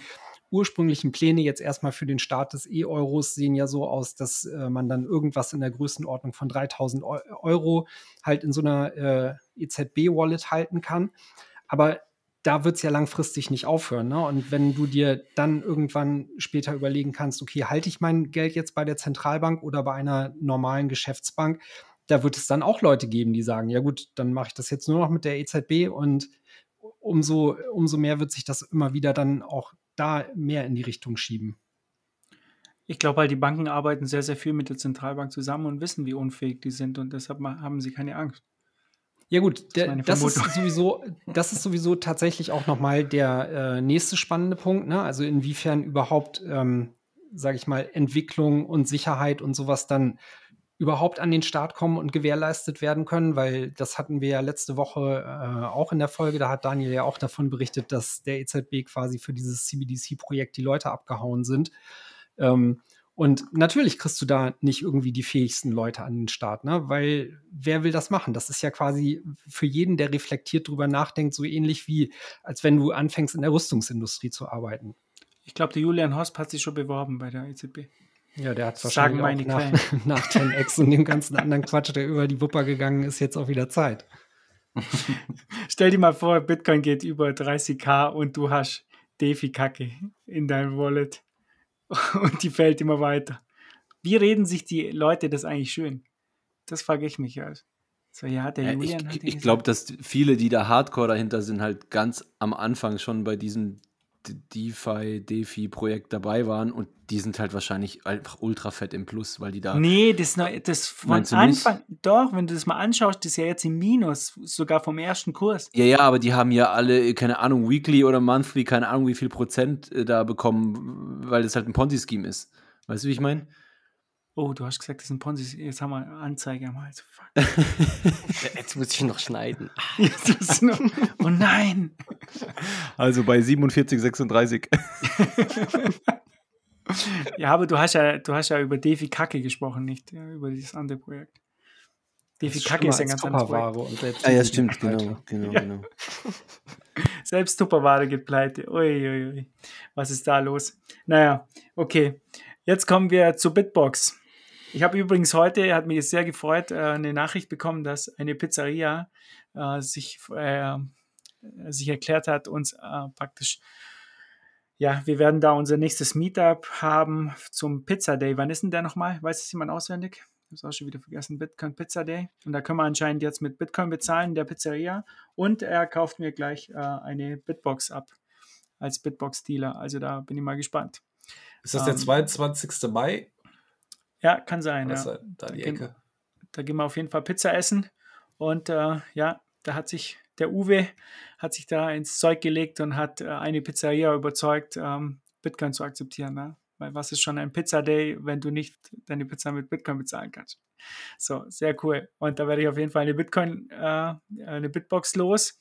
ursprünglichen Pläne jetzt erstmal für den Start des E-Euros sehen ja so aus, dass äh, man dann irgendwas in der Größenordnung von 3000 Euro halt in so einer äh, EZB-Wallet halten kann. Aber da wird es ja langfristig nicht aufhören. Ne? Und wenn du dir dann irgendwann später überlegen kannst, okay, halte ich mein Geld jetzt bei der Zentralbank oder bei einer normalen Geschäftsbank, da wird es dann auch Leute geben, die sagen, ja gut, dann mache ich das jetzt nur noch mit der EZB und umso, umso mehr wird sich das immer wieder dann auch da mehr in die Richtung schieben. Ich glaube halt, die Banken arbeiten sehr, sehr viel mit der Zentralbank zusammen und wissen, wie unfähig die sind und deshalb haben sie keine Angst. Ja gut, der, das, ist das, ist sowieso, das ist sowieso tatsächlich auch nochmal der äh, nächste spannende Punkt. Ne? Also inwiefern überhaupt, ähm, sage ich mal, Entwicklung und Sicherheit und sowas dann überhaupt an den Start kommen und gewährleistet werden können, weil das hatten wir ja letzte Woche äh, auch in der Folge. Da hat Daniel ja auch davon berichtet, dass der EZB quasi für dieses CBDC-Projekt die Leute abgehauen sind. Ähm, und natürlich kriegst du da nicht irgendwie die fähigsten Leute an den Start, ne? Weil wer will das machen? Das ist ja quasi für jeden, der reflektiert drüber nachdenkt, so ähnlich wie, als wenn du anfängst, in der Rüstungsindustrie zu arbeiten. Ich glaube, der Julian Hosp hat sich schon beworben bei der EZB. Ja, der hat wahrscheinlich meine nach, nach 10x und dem ganzen anderen Quatsch, der über die Wupper gegangen ist, jetzt auch wieder Zeit. Stell dir mal vor, Bitcoin geht über 30k und du hast Defi-Kacke in deinem Wallet und die fällt immer weiter. Wie reden sich die Leute das eigentlich schön? Das frage ich mich halt. So, ja, der Julian ich, ich glaube, dass viele, die da Hardcore dahinter sind, halt ganz am Anfang schon bei diesem DeFi, DeFi-Projekt dabei waren und die sind halt wahrscheinlich einfach ultra fett im Plus, weil die da. Nee, das, das von Anfang, doch, wenn du das mal anschaust, das ist ja jetzt im Minus, sogar vom ersten Kurs. Ja, ja, aber die haben ja alle, keine Ahnung, weekly oder monthly, keine Ahnung, wie viel Prozent äh, da bekommen, weil das halt ein Ponzi-Scheme ist. Weißt du, wie ich meine? Oh, du hast gesagt, das ist ein Ponzi. Jetzt haben wir eine Anzeige am Hals. Fuck. Jetzt muss ich noch schneiden. Jetzt ist noch, oh nein! Also bei 47, 36. Ja, aber du hast ja, du hast ja über Defi Kacke gesprochen, nicht ja, über dieses andere Projekt. Defi Kacke ist ja ein ganz anderes Projekt. Tupperware und selbst ah ja, stimmt, genau, genau, Ja. genau. Selbst Tupperware geht pleite. Ui, ui, ui. Was ist da los? Naja, okay. Jetzt kommen wir zu Bitbox. Ich habe übrigens heute, hat mich sehr gefreut, äh, eine Nachricht bekommen, dass eine Pizzeria äh, sich, äh, sich erklärt hat, uns äh, praktisch, ja, wir werden da unser nächstes Meetup haben zum Pizza Day. Wann ist denn der nochmal? Weiß es jemand auswendig? Ich habe es auch schon wieder vergessen. Bitcoin Pizza Day. Und da können wir anscheinend jetzt mit Bitcoin bezahlen, der Pizzeria. Und er kauft mir gleich äh, eine Bitbox ab als Bitbox-Dealer. Also da bin ich mal gespannt. Ist das der Ähm, 22. Mai? Ja, kann sein. Das Ja. da die Gehen- Ecke. Da gehen wir auf jeden Fall Pizza essen. Und äh, ja, da hat sich der Uwe hat sich da ins Zeug gelegt und hat äh, eine Pizzeria überzeugt, ähm, Bitcoin zu akzeptieren. Ne? Weil was ist schon ein Pizza Day, wenn du nicht deine Pizza mit Bitcoin bezahlen kannst? So, sehr cool. Und da werde ich auf jeden Fall eine Bitcoin, äh, eine Bitbox los.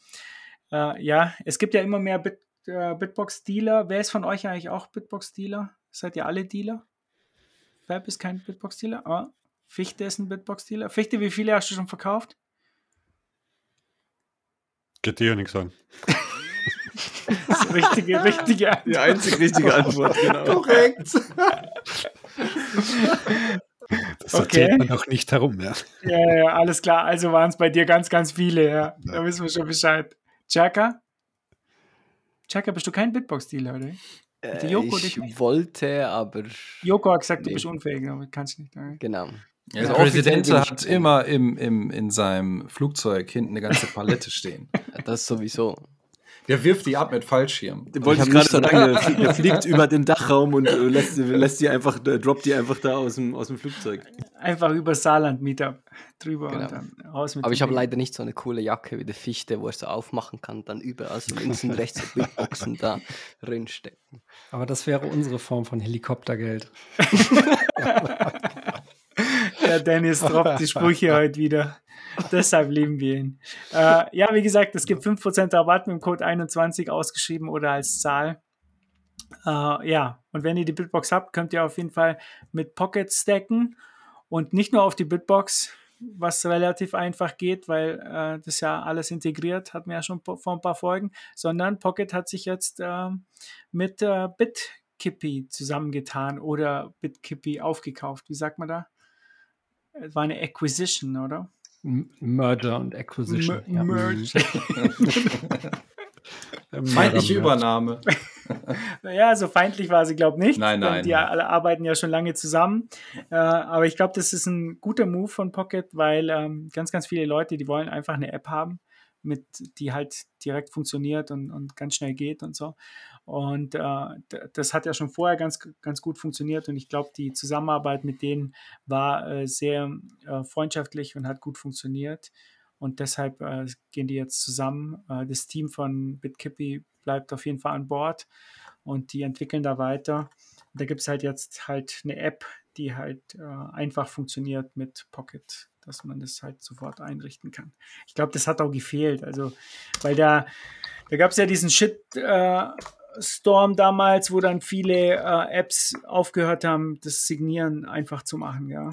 Äh, ja, es gibt ja immer mehr Bit, äh, Bitbox-Dealer. Wer ist von euch eigentlich auch Bitbox-Dealer? Seid ihr alle Dealer? Fab ist kein Bitbox-Dealer. Ah, Fichte ist ein Bitbox-Dealer. Fichte, wie viele hast du schon verkauft? Geht dir ja nichts an. Das ist die richtige, richtige Antwort. Die einzig richtige Antwort, genau. Korrekt. Das Okay. erzählt man doch nicht herum, ja. Ja, ja, alles klar. Also waren es bei dir ganz, ganz viele. Ja. Da wissen wir schon Bescheid. Chaka? Chaka, bist du kein Bitbox-Dealer, oder? Äh, Joko ich nicht? wollte, aber Joko hat gesagt, du Nee. bist unfähig, aber kannst nicht. oder? genau. Der Also Präsident bin ich- hat immer im, im, in seinem Flugzeug hinten eine ganze Palette stehen. Das sowieso. Der wirft die ab mit Fallschirm. Wollte Ich ich gerade nicht sagen, der der fliegt über den Dachraum und äh, lässt, lässt die einfach, äh, droppt die einfach da aus dem, aus dem Flugzeug. Einfach über Saarland Meetup drüber Genau. und dann raus mit Aber ich habe leider nicht so eine coole Jacke wie der Fichte, wo er so aufmachen kann, dann überall so links und rechts so Bitboxen da drinstecken. Aber das wäre unsere Form von Helikoptergeld. Der Dennis droppt die Sprüche heute wieder. Deshalb lieben wir ihn. Äh, ja, wie gesagt, es gibt 5% Rabatt mit dem Code 21 ausgeschrieben oder als Zahl. Äh, ja, und wenn ihr die Bitbox habt, könnt ihr auf jeden Fall mit Pocket stacken und nicht nur auf die Bitbox, was relativ einfach geht, weil äh, das ja alles integriert, hatten wir ja schon vor ein paar Folgen, sondern Pocket hat sich jetzt äh, mit äh, BitKippy zusammengetan oder BitKippy aufgekauft. Wie sagt man da? Es war eine Acquisition, oder? M Merger und Acquisition. Mer- ja. Merge. Feindliche Übernahme. Ja, so feindlich war sie, glaube ich, nicht. Nein, nein, Die nein. alle arbeiten ja schon lange zusammen. Äh, aber ich glaube, das ist ein guter Move von Pocket, weil ähm, ganz, ganz viele Leute, die wollen einfach eine App haben, mit, die halt direkt funktioniert und, und ganz schnell geht und so. Und äh, das hat ja schon vorher ganz, ganz gut funktioniert und ich glaube, die Zusammenarbeit mit denen war äh, sehr äh, freundschaftlich und hat gut funktioniert. Und deshalb äh, gehen die jetzt zusammen. Äh, das Team von BitKippy bleibt auf jeden Fall an Bord und die entwickeln da weiter. Da gibt es halt jetzt halt eine App, die halt äh, einfach funktioniert mit Pocket, dass man das halt sofort einrichten kann. Ich glaube, das hat auch gefehlt. Also, weil da, da gab es ja diesen Shit. Storm damals, wo dann viele äh, Apps aufgehört haben, das Signieren einfach zu machen, ja.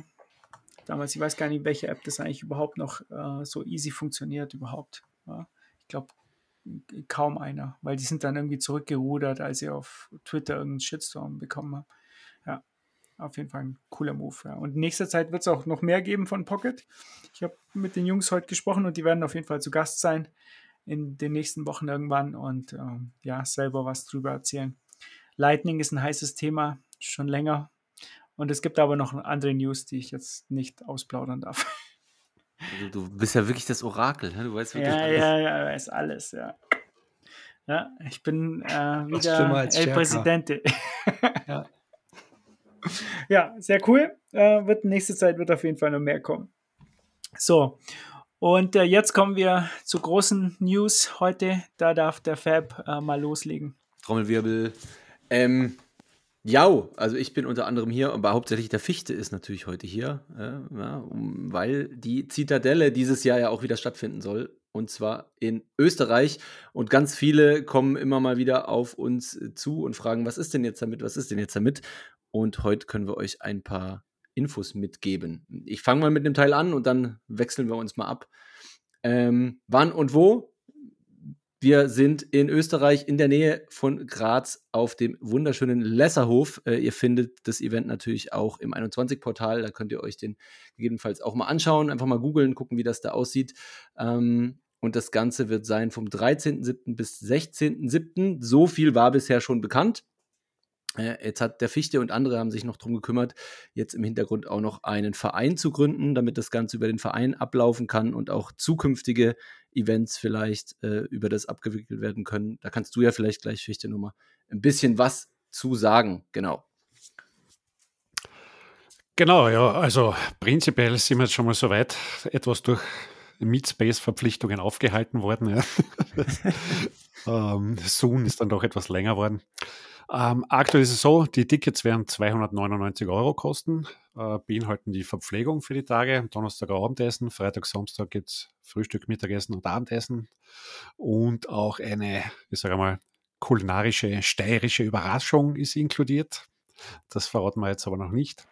Damals, ich weiß gar nicht, welche App das eigentlich überhaupt noch äh, so easy funktioniert überhaupt. Ja. Ich glaube, kaum einer, weil die sind dann irgendwie zurückgerudert, als sie auf Twitter irgendeinen Shitstorm bekommen haben. Ja, auf jeden Fall ein cooler Move. Ja. Und in nächster Zeit wird es auch noch mehr geben von Pocket. Ich habe mit den Jungs heute gesprochen und die werden auf jeden Fall zu Gast sein in den nächsten Wochen irgendwann und ähm, ja, selber was drüber erzählen. Lightning ist ein heißes Thema, schon länger. Und es gibt aber noch andere News, die ich jetzt nicht ausplaudern darf. Also, du bist ja wirklich das Orakel, ne? du weißt wirklich Ja, alles. ja, ja, ist alles, ja. Ja, ich bin äh, wieder El. Presidente. Ja. ja, sehr cool. Äh, wird nächste Zeit wird auf jeden Fall noch mehr kommen. So, und äh, jetzt kommen wir zu großen News heute. Da darf der Fab äh, mal loslegen. Trommelwirbel. Ähm, Ja, also ich bin unter anderem hier, aber hauptsächlich der Fichte ist natürlich heute hier, äh, ja, um, weil die Zitadelle dieses Jahr ja auch wieder stattfinden soll. Und zwar in Österreich. Und ganz viele kommen immer mal wieder auf uns zu und fragen, was ist denn jetzt damit, was ist denn jetzt damit? Und heute können wir euch ein paar Infos mitgeben. Ich fange mal mit dem Teil an und dann wechseln wir uns mal ab. Ähm, wann und wo? Wir sind in Österreich in der Nähe von Graz auf dem wunderschönen Lesserhof. Äh, ihr findet das Event natürlich auch im 21-Portal. Da könnt ihr euch den gegebenenfalls auch mal anschauen, einfach mal googeln, gucken, wie das da aussieht. Ähm, und das Ganze wird sein vom 13.07. bis 16.07. So viel war bisher schon bekannt. Äh, jetzt hat der Fichte und andere haben sich noch darum gekümmert, jetzt im Hintergrund auch noch einen Verein zu gründen, damit das Ganze über den Verein ablaufen kann und auch zukünftige Events vielleicht äh, über das abgewickelt werden können. Da kannst du ja vielleicht gleich, Fichte, nochmal ein bisschen was zu sagen. Genau. Genau, ja, also prinzipiell sind wir jetzt schon mal so weit, etwas durch Meetspace-Verpflichtungen aufgehalten worden. Ja. ähm, Soon ist dann doch etwas länger worden. Ähm, aktuell ist es so, die Tickets werden 299 Euro kosten, äh, beinhalten die Verpflegung für die Tage, Donnerstag Abendessen, Freitag, Samstag gibt es Frühstück, Mittagessen und Abendessen und auch eine, ich sage mal, kulinarische, steirische Überraschung ist inkludiert. Das verraten wir jetzt aber noch nicht.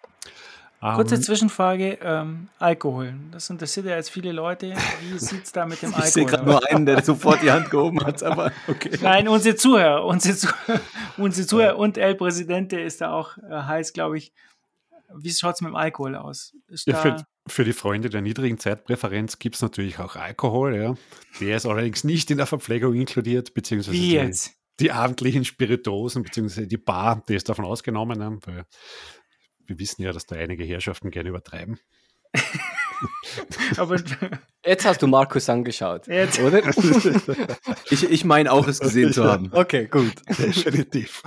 Kurze Zwischenfrage: ähm, Alkohol. Das interessiert ja jetzt viele Leute. Wie sieht es da mit dem Ich sehe Alkohol gerade aus? nur einen, der sofort die Hand gehoben hat, aber okay. Nein, unsere Zuhörer, unsere, Zuh unsere Zuhörer und El Presidente ist da auch äh, heiß, glaube ich. Wie schaut es mit dem Alkohol aus? Ist Ja, da, für, für die Freunde der niedrigen Zeitpräferenz gibt es natürlich auch Alkohol. Ja. Der ist allerdings nicht in der Verpflegung inkludiert, beziehungsweise wie die, jetzt? die abendlichen Spirituosen, beziehungsweise die Bar, die ist davon ausgenommen, ja, weil wir wissen ja, dass da einige Herrschaften gerne übertreiben. Aber Jetzt hast du Markus angeschaut, jetzt, oder? Ich, ich meine auch, es gesehen zu haben. okay, gut. Definitiv.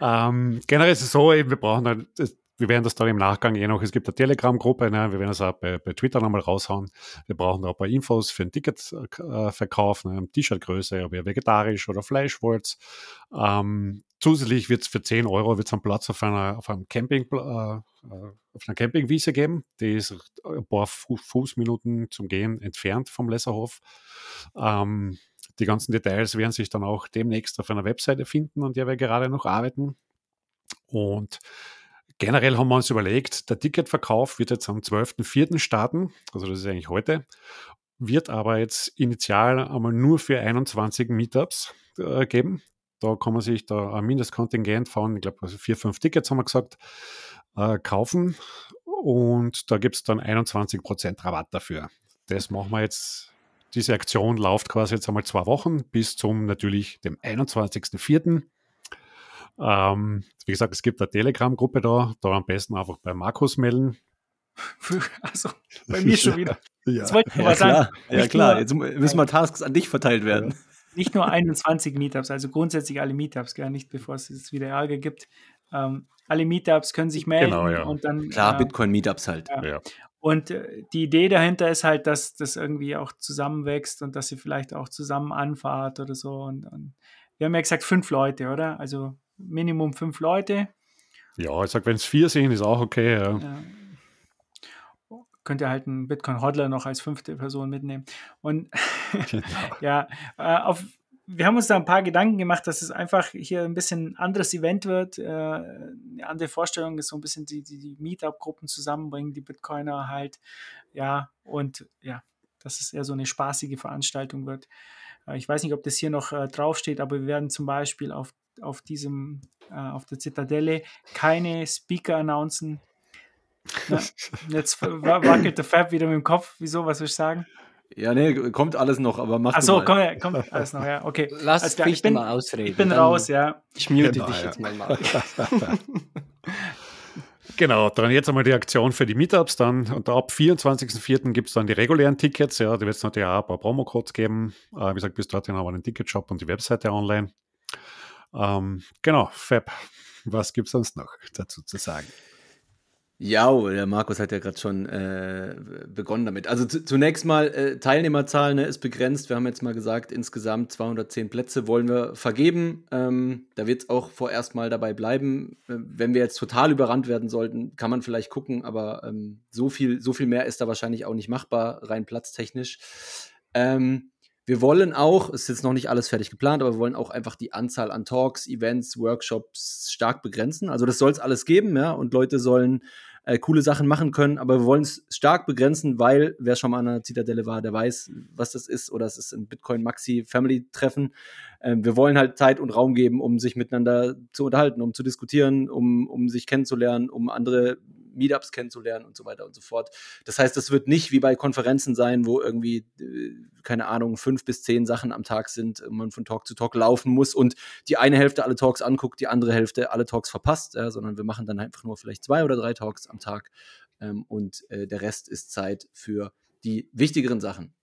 ähm, generell ist es so, eben, wir brauchen halt, das- wir werden das dann im Nachgang eh noch, es gibt eine Telegram-Gruppe, ne, wir werden das auch bei, bei Twitter nochmal raushauen. Wir brauchen da ein paar Infos für den Ticketverkauf, ne, T-Shirt-Größe, ob ihr vegetarisch oder Fleisch wollt. Ähm, zusätzlich wird es für 10 Euro wird's einen Platz auf einer, auf einem Camping, äh, äh, auf einer Campingwiese geben. Die ist ein paar Fu Fußminuten zum Gehen entfernt vom Lesserhof. Ähm, die ganzen Details werden sich dann auch demnächst auf einer Webseite finden, an der wir gerade noch arbeiten. Und generell haben wir uns überlegt, der Ticketverkauf wird jetzt am 12.04. starten, also das ist eigentlich heute, wird aber jetzt initial einmal nur für 21 Meetups äh, geben. Da kann man sich da ein Mindestkontingent von, ich glaube, also vier, fünf Tickets haben wir gesagt, äh, kaufen. Und da gibt es dann 21% Rabatt dafür. Das machen wir jetzt diese Aktion läuft quasi jetzt einmal zwei Wochen bis zum natürlich dem 21.04. Ähm, wie gesagt, es gibt eine Telegram-Gruppe da, da am besten einfach bei Markus melden. also bei mir schon wieder. Ja. Jetzt wollte ich Ja klar, ja, klar. jetzt müssen mal Tasks an dich verteilt werden. Nicht nur 21 Meetups, also grundsätzlich alle Meetups, gar nicht, bevor es jetzt wieder Ärger gibt. Ähm, alle Meetups können sich melden Genau, ja. und dann Klar, äh, Bitcoin-Meetups halt. Ja. Ja. Und äh, die Idee dahinter ist halt, dass das irgendwie auch zusammenwächst und dass ihr vielleicht auch zusammen anfahrt oder so. Und, und wir haben ja gesagt, fünf Leute, oder? Also Minimum fünf Leute. Ja, ich sag, wenn es vier sind, ist auch okay. Ja. Könnt ihr halt einen Bitcoin-Hodler noch als fünfte Person mitnehmen. Und ja, äh, auf, wir haben uns da ein paar Gedanken gemacht, dass es einfach hier ein bisschen ein anderes Event wird. Äh, eine andere Vorstellung ist so ein bisschen die, die, die Meetup-Gruppen zusammenbringen, die Bitcoiner halt. Ja, und ja, dass es eher so eine spaßige Veranstaltung wird. Äh, ich weiß nicht, ob das hier noch draufsteht, aber wir werden zum Beispiel auf, auf diesem, auf der Zitadelle keine Speaker announcen. Ja, jetzt wa- wackelt der Fab wieder mit dem Kopf. Wieso? Was soll ich sagen? Ja, nee, kommt alles noch, aber mach Achso, du mal. komm, komm, alles noch, ja, okay. Lass Alles klar, ich bin- mal ausreden. Ich bin raus, ja. Ich mute Genau, dich ja. jetzt mal, Markus. Genau, dann jetzt einmal die Aktion für die Meetups. Dann, und ab 24.04. gibt es dann die regulären Tickets. Ja, da wird es natürlich auch ein paar Promo-Codes geben. Äh, wie gesagt, bis dorthin haben wir den Ticketshop und die Webseite online. Ähm, genau, Fab, was gibt es sonst noch dazu zu sagen? Ja, der Markus hat ja gerade schon äh, begonnen damit. Also zunächst mal, äh, Teilnehmerzahl ne, ist begrenzt. Wir haben jetzt mal gesagt, insgesamt 210 Plätze wollen wir vergeben. Ähm, da wird es auch vorerst mal dabei bleiben. Äh, wenn wir jetzt total überrannt werden sollten, kann man vielleicht gucken, aber ähm, so, viel, so viel mehr ist da wahrscheinlich auch nicht machbar, rein platztechnisch. Ähm, wir wollen auch, ist jetzt noch nicht alles fertig geplant, aber wir wollen auch einfach die Anzahl an Talks, Events, Workshops stark begrenzen. Also das soll es alles geben, ja, und Leute sollen äh, coole Sachen machen können, aber wir wollen es stark begrenzen, weil wer schon mal an einer Zitadelle war, der weiß, was das ist, oder es ist ein Bitcoin Maxi Family Treffen. Ähm, wir wollen halt Zeit und Raum geben, um sich miteinander zu unterhalten, um zu diskutieren, um, um sich kennenzulernen, um andere Meetups kennenzulernen und so weiter und so fort. Das heißt, das wird nicht wie bei Konferenzen sein, wo irgendwie, äh, keine Ahnung, fünf bis zehn Sachen am Tag sind, man von Talk zu Talk laufen muss und die eine Hälfte alle Talks anguckt, die andere Hälfte alle Talks verpasst, ja, sondern wir machen dann einfach nur vielleicht zwei oder drei Talks am Tag ähm, und äh, der Rest ist Zeit für die wichtigeren Sachen.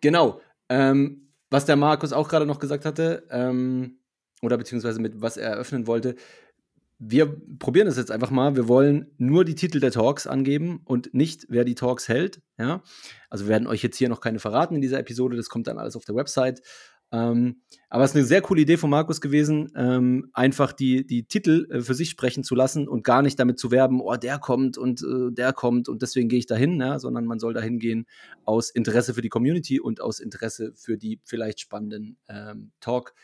Genau. Ähm, was der Markus auch gerade noch gesagt hatte, ähm, oder beziehungsweise mit was er eröffnen wollte, wir probieren das jetzt einfach mal. Wir wollen nur die Titel der Talks angeben und nicht, wer die Talks hält. Ja? Also wir werden euch jetzt hier noch keine verraten in dieser Episode. Das kommt dann alles auf der Website. Ähm, aber es ist eine sehr coole Idee von Markus gewesen, ähm, einfach die, die Titel äh, für sich sprechen zu lassen und gar nicht damit zu werben, oh, der kommt und äh, der kommt und deswegen gehe ich dahin, ja? sondern man soll dahin gehen aus Interesse für die Community und aus Interesse für die vielleicht spannenden ähm, Talk.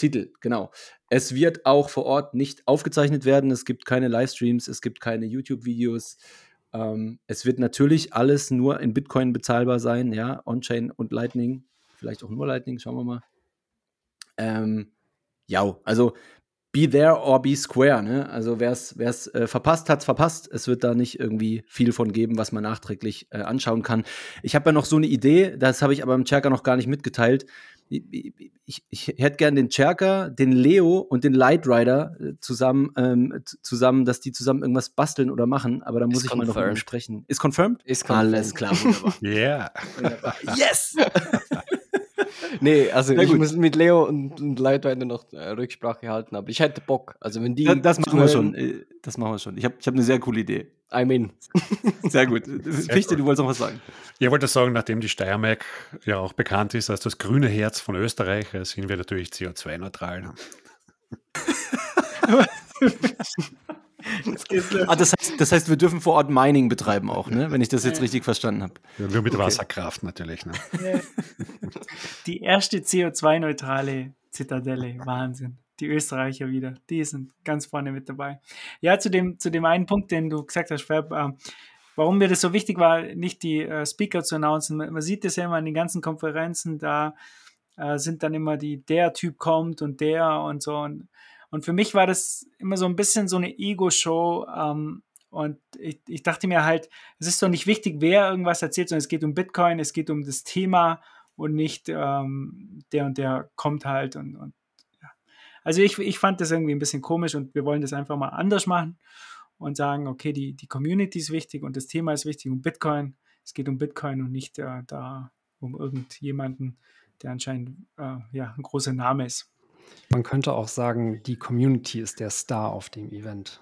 Titel, genau. Es wird auch vor Ort nicht aufgezeichnet werden. Es gibt keine Livestreams, es gibt keine YouTube-Videos. Ähm, es wird natürlich alles nur in Bitcoin bezahlbar sein, ja, On-Chain und Lightning. Vielleicht auch nur Lightning, schauen wir mal. Ähm, ja, also be there or be square, ne? Also wer es äh, verpasst, hat es verpasst. Es wird da nicht irgendwie viel von geben, was man nachträglich äh, anschauen kann. Ich habe ja noch so eine Idee, das habe ich aber im Cherker noch gar nicht mitgeteilt ich, ich hätte gern den Cherker, den Leo und den Light Rider äh, zusammen, ähm, zusammen, dass die zusammen irgendwas basteln oder machen, aber da muss Is ich confirmed. mal noch sprechen. Ist confirmed? Ist confirmed. Alles klar, wunderbar. yeah. Wunderbar. Yes! nee, also ich muss mit Leo und, und Rider noch äh, Rücksprache halten, aber ich hätte Bock. Also wenn die. Das, das machen wir schon. Äh, das machen wir schon. Ich habe ich hab eine sehr coole Idee. I'm in. Sehr gut. Sehr Fichte, du wolltest noch was sagen. Ich wollte sagen, nachdem die Steiermark ja auch bekannt ist als das grüne Herz von Österreich, äh, sind wir natürlich CO2-neutral. ah, das, heißt, das heißt, wir dürfen vor Ort Mining betreiben auch, ne? wenn ich das jetzt richtig verstanden habe. Ja, nur mit okay. Wasserkraft natürlich. Ne? Die erste CO2-neutrale Zitadelle, Wahnsinn die Österreicher wieder. Die sind ganz vorne mit dabei. Ja, zu dem, zu dem einen Punkt, den du gesagt hast, Fab, äh, warum mir das so wichtig war, nicht die äh, Speaker zu announcen. Man, man, sieht das ja immer in den ganzen Konferenzen, da äh, sind dann immer die, der Typ kommt und der und so. Und, und für mich war das immer so ein bisschen so eine Ego-Show. Ähm, und ich, ich dachte mir halt, es ist doch nicht wichtig, wer irgendwas erzählt, sondern es geht um Bitcoin, es geht um das Thema und nicht ähm, der und der kommt halt und, und also ich, ich fand das irgendwie ein bisschen komisch und wir wollen das einfach mal anders machen und sagen, okay, die, die Community ist wichtig und das Thema ist wichtig und Bitcoin. Es geht um Bitcoin und nicht äh, da um irgendjemanden, der anscheinend äh, ja, ein großer Name ist. Man könnte auch sagen, die Community ist der Star auf dem Event.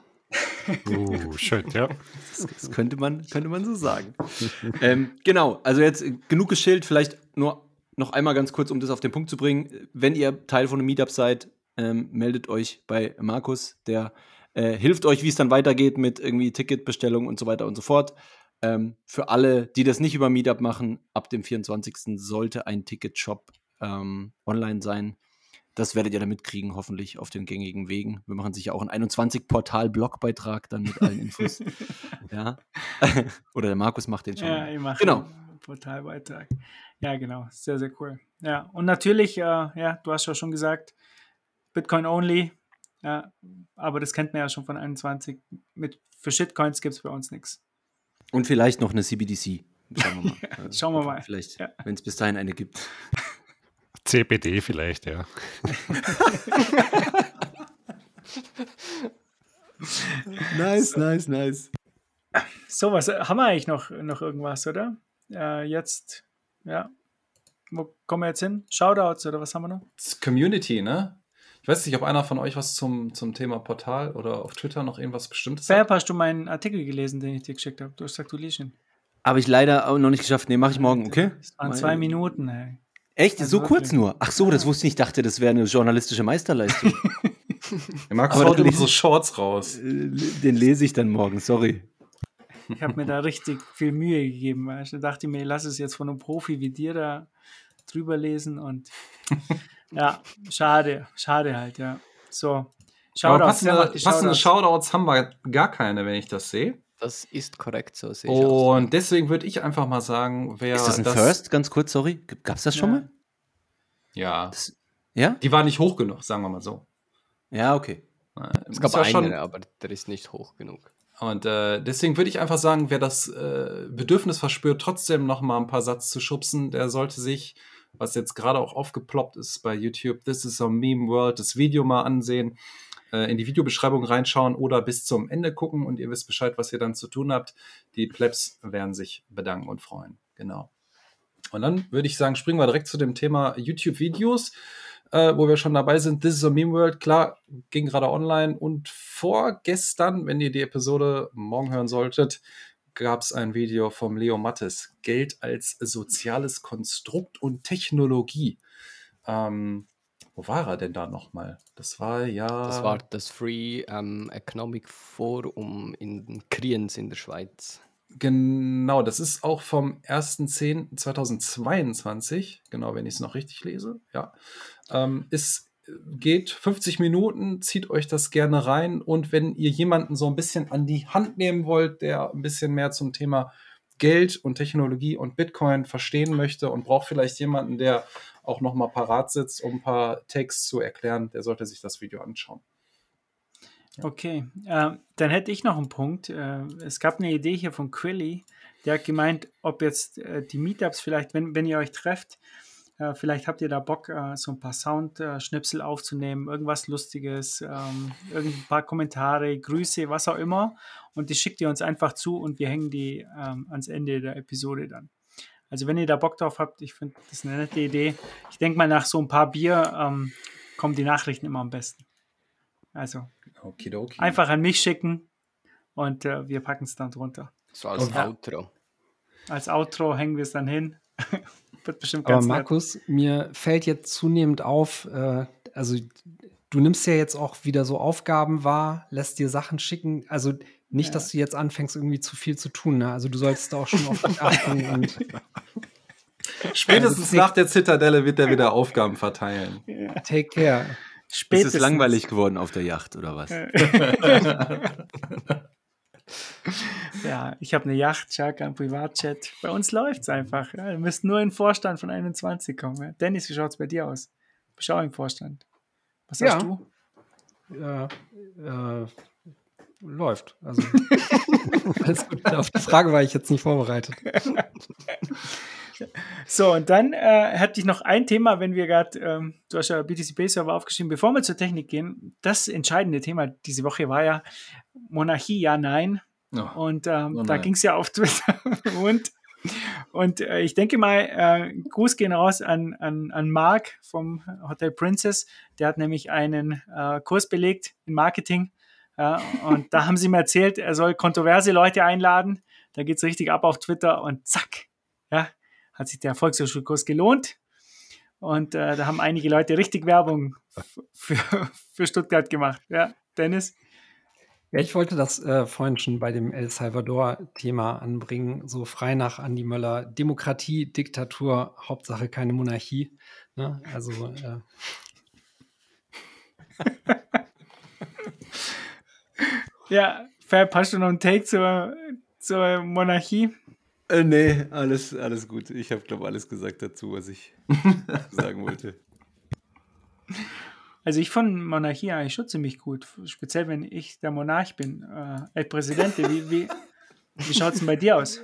Uh, schön, ja. Das, das, könnte, man, könnte man so sagen. ähm, genau, also jetzt genug geschildert, vielleicht nur noch einmal ganz kurz, um das auf den Punkt zu bringen. Wenn ihr Teil von einem Meetup seid, ähm, meldet euch bei Markus, der äh, hilft euch, wie es dann weitergeht mit irgendwie Ticketbestellung und so weiter und so fort. Ähm, für alle, die das nicht über Meetup machen, ab dem 24. sollte ein Ticketshop ähm, online sein. Das werdet ihr dann mitkriegen, hoffentlich auf den gängigen Wegen. Wir machen sicher auch einen 21-Portal-Blogbeitrag dann mit allen Infos. ja. Oder der Markus macht den schon. Ja, ich mache genau. einen Portalbeitrag. Ja, genau. Sehr, sehr cool. Ja, und natürlich, äh, ja, du hast ja schon gesagt, Bitcoin only. Ja, aber das kennt man ja schon von 21. Mit, für Shitcoins gibt es bei uns nichts. Und vielleicht noch eine CBDC. Schauen wir mal. schauen wir mal. Vielleicht, ja. wenn es bis dahin eine gibt. CBD vielleicht, ja. nice, nice, nice. So, was haben wir eigentlich noch, noch irgendwas, oder? Äh, jetzt, ja. Wo kommen wir jetzt hin? Shoutouts oder was haben wir noch? Community, ne? Ich weiß nicht, ob einer von euch was zum, zum Thema Portal oder auf Twitter noch irgendwas Bestimmtes Fab, hast du meinen Artikel gelesen, den ich dir geschickt habe? Du hast gesagt, du liest ihn. Habe ich leider auch noch nicht geschafft. Nee, mache ich morgen, okay? Das waren zwei Minuten, ey. Echt? So kurz nur? Ach so, das wusste ich nicht. Ich dachte, das wäre eine journalistische Meisterleistung. Der Markus Aber haut immer so Shorts raus. Äh, Den lese ich dann morgen, sorry. Ich habe mir da richtig viel Mühe gegeben. Da dachte ich mir, lass es jetzt von einem Profi wie dir da drüber lesen und ja, schade, schade halt, ja. So, Aber Shoutouts, wer passende, passende? Shoutouts haben wir gar keine, wenn ich das sehe. Das ist korrekt, so sehe ich auch. Und deswegen würde ich einfach mal sagen, wer Ist das ein First? Ganz kurz, sorry. Gab es das schon Ja. mal? Ja, Ja? die war nicht hoch genug, sagen wir mal so. Ja, okay. Es gab ja einen, schon- aber der ist nicht hoch genug. Und äh, deswegen würde ich einfach sagen, wer das äh, Bedürfnis verspürt, trotzdem noch mal ein paar Satz zu schubsen, der sollte sich, was jetzt gerade auch aufgeploppt ist bei YouTube, This is a Meme World, das Video mal ansehen, äh, in die Videobeschreibung reinschauen oder bis zum Ende gucken und ihr wisst Bescheid, was ihr dann zu tun habt. Die Plebs werden sich bedanken und freuen. Genau. Und dann würde ich sagen, springen wir direkt zu dem Thema YouTube-Videos, äh, wo wir schon dabei sind. This is a Meme World, klar, ging gerade online und vorgestern, wenn ihr die Episode morgen hören solltet, gab es ein Video vom Leo Mattes. Geld als soziales Konstrukt und Technologie. Ähm, wo war er denn da nochmal? Das war ja. Das war das Free ähm, Economic Forum in Kriens in der Schweiz. Genau, das ist auch vom 1.10.2022, genau, wenn ich es noch richtig lese. Ja. Ähm, es geht 50 Minuten, zieht euch das gerne rein und wenn ihr jemanden so ein bisschen an die Hand nehmen wollt, der ein bisschen mehr zum Thema Geld und Technologie und Bitcoin verstehen möchte und braucht vielleicht jemanden, der auch noch mal parat sitzt, um ein paar Takes zu erklären, der sollte sich das Video anschauen. Okay, äh, dann hätte ich noch einen Punkt. Äh, es gab eine Idee hier von Quilly, der hat gemeint, ob jetzt äh, die Meetups vielleicht, wenn, wenn ihr euch trefft, äh, vielleicht habt ihr da Bock, äh, so ein paar Soundschnipsel aufzunehmen, irgendwas Lustiges, ähm, irgendein paar Kommentare, Grüße, was auch immer. Und die schickt ihr uns einfach zu und wir hängen die ähm, ans Ende der Episode dann. Also wenn ihr da Bock drauf habt, ich finde das eine nette Idee. Ich denke mal, nach so ein paar Bier ähm, kommen die Nachrichten immer am besten. Also Okidoki. einfach an mich schicken und äh, wir packen es dann drunter. So als Ja. Outro. Als Outro hängen wir es dann hin. Wird bestimmt Aber ganz nett. Markus, mir fällt jetzt zunehmend auf, äh, also du nimmst ja jetzt auch wieder so Aufgaben wahr, lässt dir Sachen schicken. Also nicht, Ja. dass du jetzt anfängst, irgendwie zu viel zu tun. Ne? Also du solltest da auch schon auf dich achten. Und Spätestens Also, nach der Zitadelle wird er wieder Aufgaben verteilen. take care. Ist Spätestens. es langweilig geworden auf der Yacht oder was? Ja, ich habe eine Yacht, Chaka, ein Privatjet. Bei uns läuft es einfach. Ja. Wir müssen nur in den Vorstand von 21 kommen. Ja. Dennis, wie schaut es bei dir aus? Du auch im Vorstand? Was Ja. sagst du? Ja, äh, läuft. Also alles gut. Auf die Frage war ich jetzt nicht vorbereitet. So, und dann äh, hatte ich noch ein Thema, wenn wir gerade, ähm, du hast ja BTC-Base-Server aufgeschrieben, bevor wir zur Technik gehen. Das entscheidende Thema diese Woche war ja Monarchie, ja, nein. Oh. Und ähm, Oh da nein. ging es ja auf Twitter. und und äh, ich denke mal, äh, Gruß gehen raus an, an, an Mark vom Hotel Princess. Der hat nämlich einen äh, Kurs belegt in Marketing. Ja, und da haben sie mir erzählt, er soll kontroverse Leute einladen. Da geht es richtig ab auf Twitter und zack, ja, hat sich der Volkshochschulkurs gelohnt. Und äh, da haben einige Leute richtig Werbung für, für Stuttgart gemacht. Ja, Dennis? Ja, ich wollte das äh, vorhin schon bei dem El Salvador-Thema anbringen, so frei nach Andi Möller. Demokratie, Diktatur, Hauptsache keine Monarchie. Ne? Also äh, Ja, Fab, hast du noch einen Take zur, zur Monarchie? Äh, nee, alles, alles gut. Ich habe, glaube alles gesagt dazu, was ich sagen wollte. Also ich fand Monarchie eigentlich schon ziemlich gut. Speziell, wenn ich der Monarch bin. Äh, El Presidente, wie, wie, wie schaut es denn bei dir aus?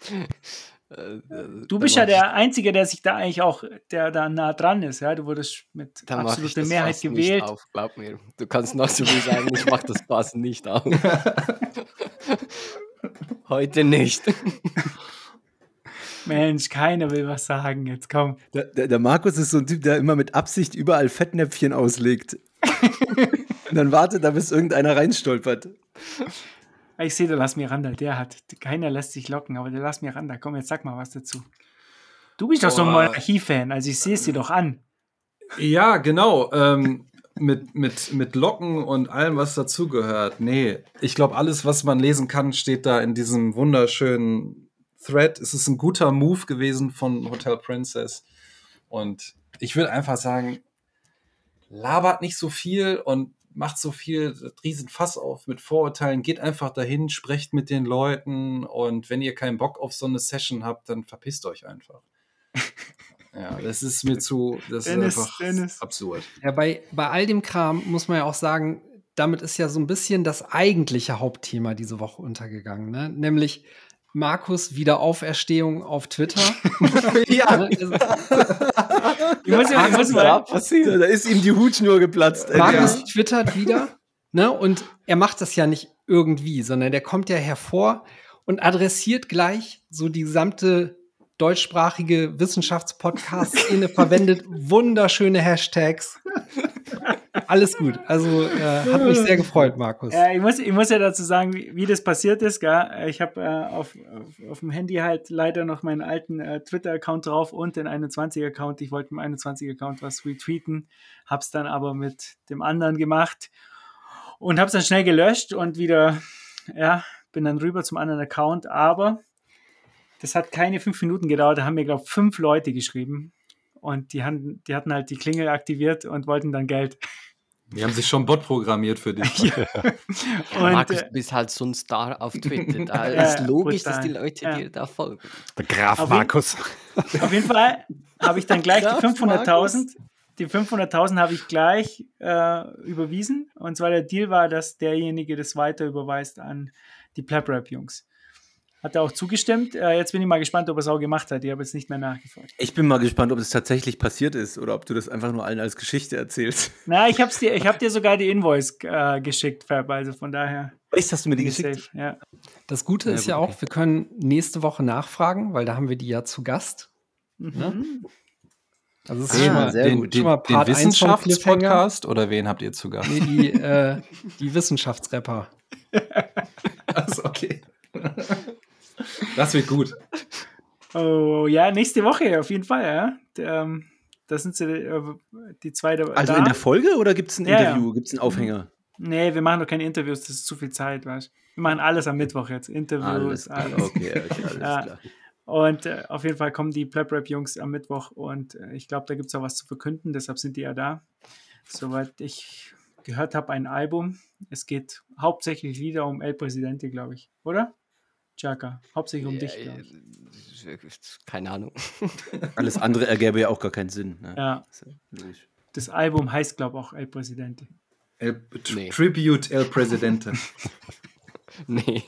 Äh, Du bist ja der Einzige, der sich da eigentlich auch, der da nah dran ist. Ja? Du wurdest mit Da mach ich absoluter das Mehrheit Fass nicht gewählt. Auf, glaub mir. Du kannst noch so viel sagen, ich mach das Pass nicht auf. Heute nicht. Mensch, keiner will was sagen. Jetzt komm. Der, der, der Markus ist so ein Typ, der immer mit Absicht überall Fettnäpfchen auslegt. Und dann wartet da, bis irgendeiner reinstolpert. Ich sehe, der Lass Miranda, der hat, keiner lässt sich locken, aber der Lass Miranda, komm, jetzt sag mal was dazu. Du bist doch so ein. Monarchie-Fan, also ich sehe es dir doch an. Ja, genau. Ähm, mit, mit, mit Locken und allem, was dazugehört. Nee, ich glaube, alles, was man lesen kann, steht da in diesem wunderschönen Thread. Es ist ein guter Move gewesen von Hotel Princess. Und ich würde einfach sagen, labert nicht so viel und macht so viel riesen Fass auf mit Vorurteilen. Geht einfach dahin, sprecht mit den Leuten und wenn ihr keinen Bock auf so eine Session habt, dann verpisst euch einfach. Ja, das ist mir zu, das Dennis, ist einfach Dennis. absurd. Ja, bei, bei all dem Kram muss man ja auch sagen, damit ist ja so ein bisschen das eigentliche Hauptthema diese Woche untergegangen, ne? Nämlich Markus Wiederauferstehung auf Twitter. ja, Ich muss, ja- ich muss da mal, passiert? Da ist ihm die Hutschnur geplatzt. ey. Markus twittert wieder, ne? Und er macht das ja nicht irgendwie, sondern der kommt ja hervor und adressiert gleich so die gesamte deutschsprachige Wissenschaftspodcast-Szene, verwendet wunderschöne Hashtags. Alles gut. Also äh, hat mich sehr gefreut, Markus. Ja, ich muss, ich muss ja dazu sagen, wie, wie das passiert ist. Gell? Ich habe äh, auf, auf, auf dem Handy halt leider noch meinen alten äh, Twitter-Account drauf und den 21-Account. Ich wollte im 21-Account was retweeten, habe es dann aber mit dem anderen gemacht und habe es dann schnell gelöscht und wieder, ja, bin dann rüber zum anderen Account. Aber das hat keine fünf Minuten gedauert. Da haben mir, glaube ich, fünf Leute geschrieben. Und die, hatten, die hatten halt die Klingel aktiviert und wollten dann Geld. Die haben sich schon Bot programmiert für dich. Und, Markus, äh, du bist halt so ein Star auf Twitter. Da Ja, ist logisch, dass die Leute Ja. dir da folgen. Der Graf Auf jeden- Markus. Auf jeden Fall habe ich dann gleich die Kraft, 500.000, die 500.000 habe ich gleich äh, überwiesen. Und zwar der Deal war, dass derjenige das weiter überweist an die Plap Rap Jungs. Hat er auch zugestimmt. Äh, jetzt bin ich mal gespannt, ob er es auch gemacht hat. Ich habe jetzt nicht mehr nachgefragt. Ich bin mal gespannt, ob es tatsächlich passiert ist oder ob du das einfach nur allen als Geschichte erzählst. Na, ich habe dir, ich hab dir sogar die Invoice äh, geschickt, Fab. Also von daher. Echt, hast du mir die geschickt? safe, Ja. Das Gute Ja, ist gut, ja okay. auch, wir können nächste Woche nachfragen, weil da haben wir die ja zu Gast. Mhm. Also es ist Ah, schon mal, sehr den, gut. schon mal den, den eins vom Wissenschaftspodcast oder wen habt ihr zu Gast? Nee, die, äh, die Wissenschaftsrapper. Also, okay. Das wird gut. Oh, ja, nächste Woche auf jeden Fall, ja. Der, ähm, da sind sie, äh, die zwei da. Also da. in der Folge oder gibt es ein Ja, ja. Interview? Gibt es einen Aufhänger? Nee, wir machen doch keine Interviews, das ist zu viel Zeit, weißt du. Wir machen alles am Mittwoch jetzt. Interviews, Alles alles. Okay, okay, alles Ja. klar. Und äh, auf jeden Fall kommen die Plap Rap Jungs am Mittwoch und äh, ich glaube, da gibt es auch was zu verkünden, deshalb sind die ja da. Soweit ich gehört habe, ein Album. Es geht hauptsächlich wieder um El Presidente, glaube ich, oder? Chaka, hauptsächlich um dich, glaube ich. Ja, keine Ahnung. Alles andere ergäbe ja auch gar keinen Sinn. Ne? Ja, ja das Album heißt, glaube ich, auch El Presidente. El, Tr- Nee. Tribute El Presidente. nee.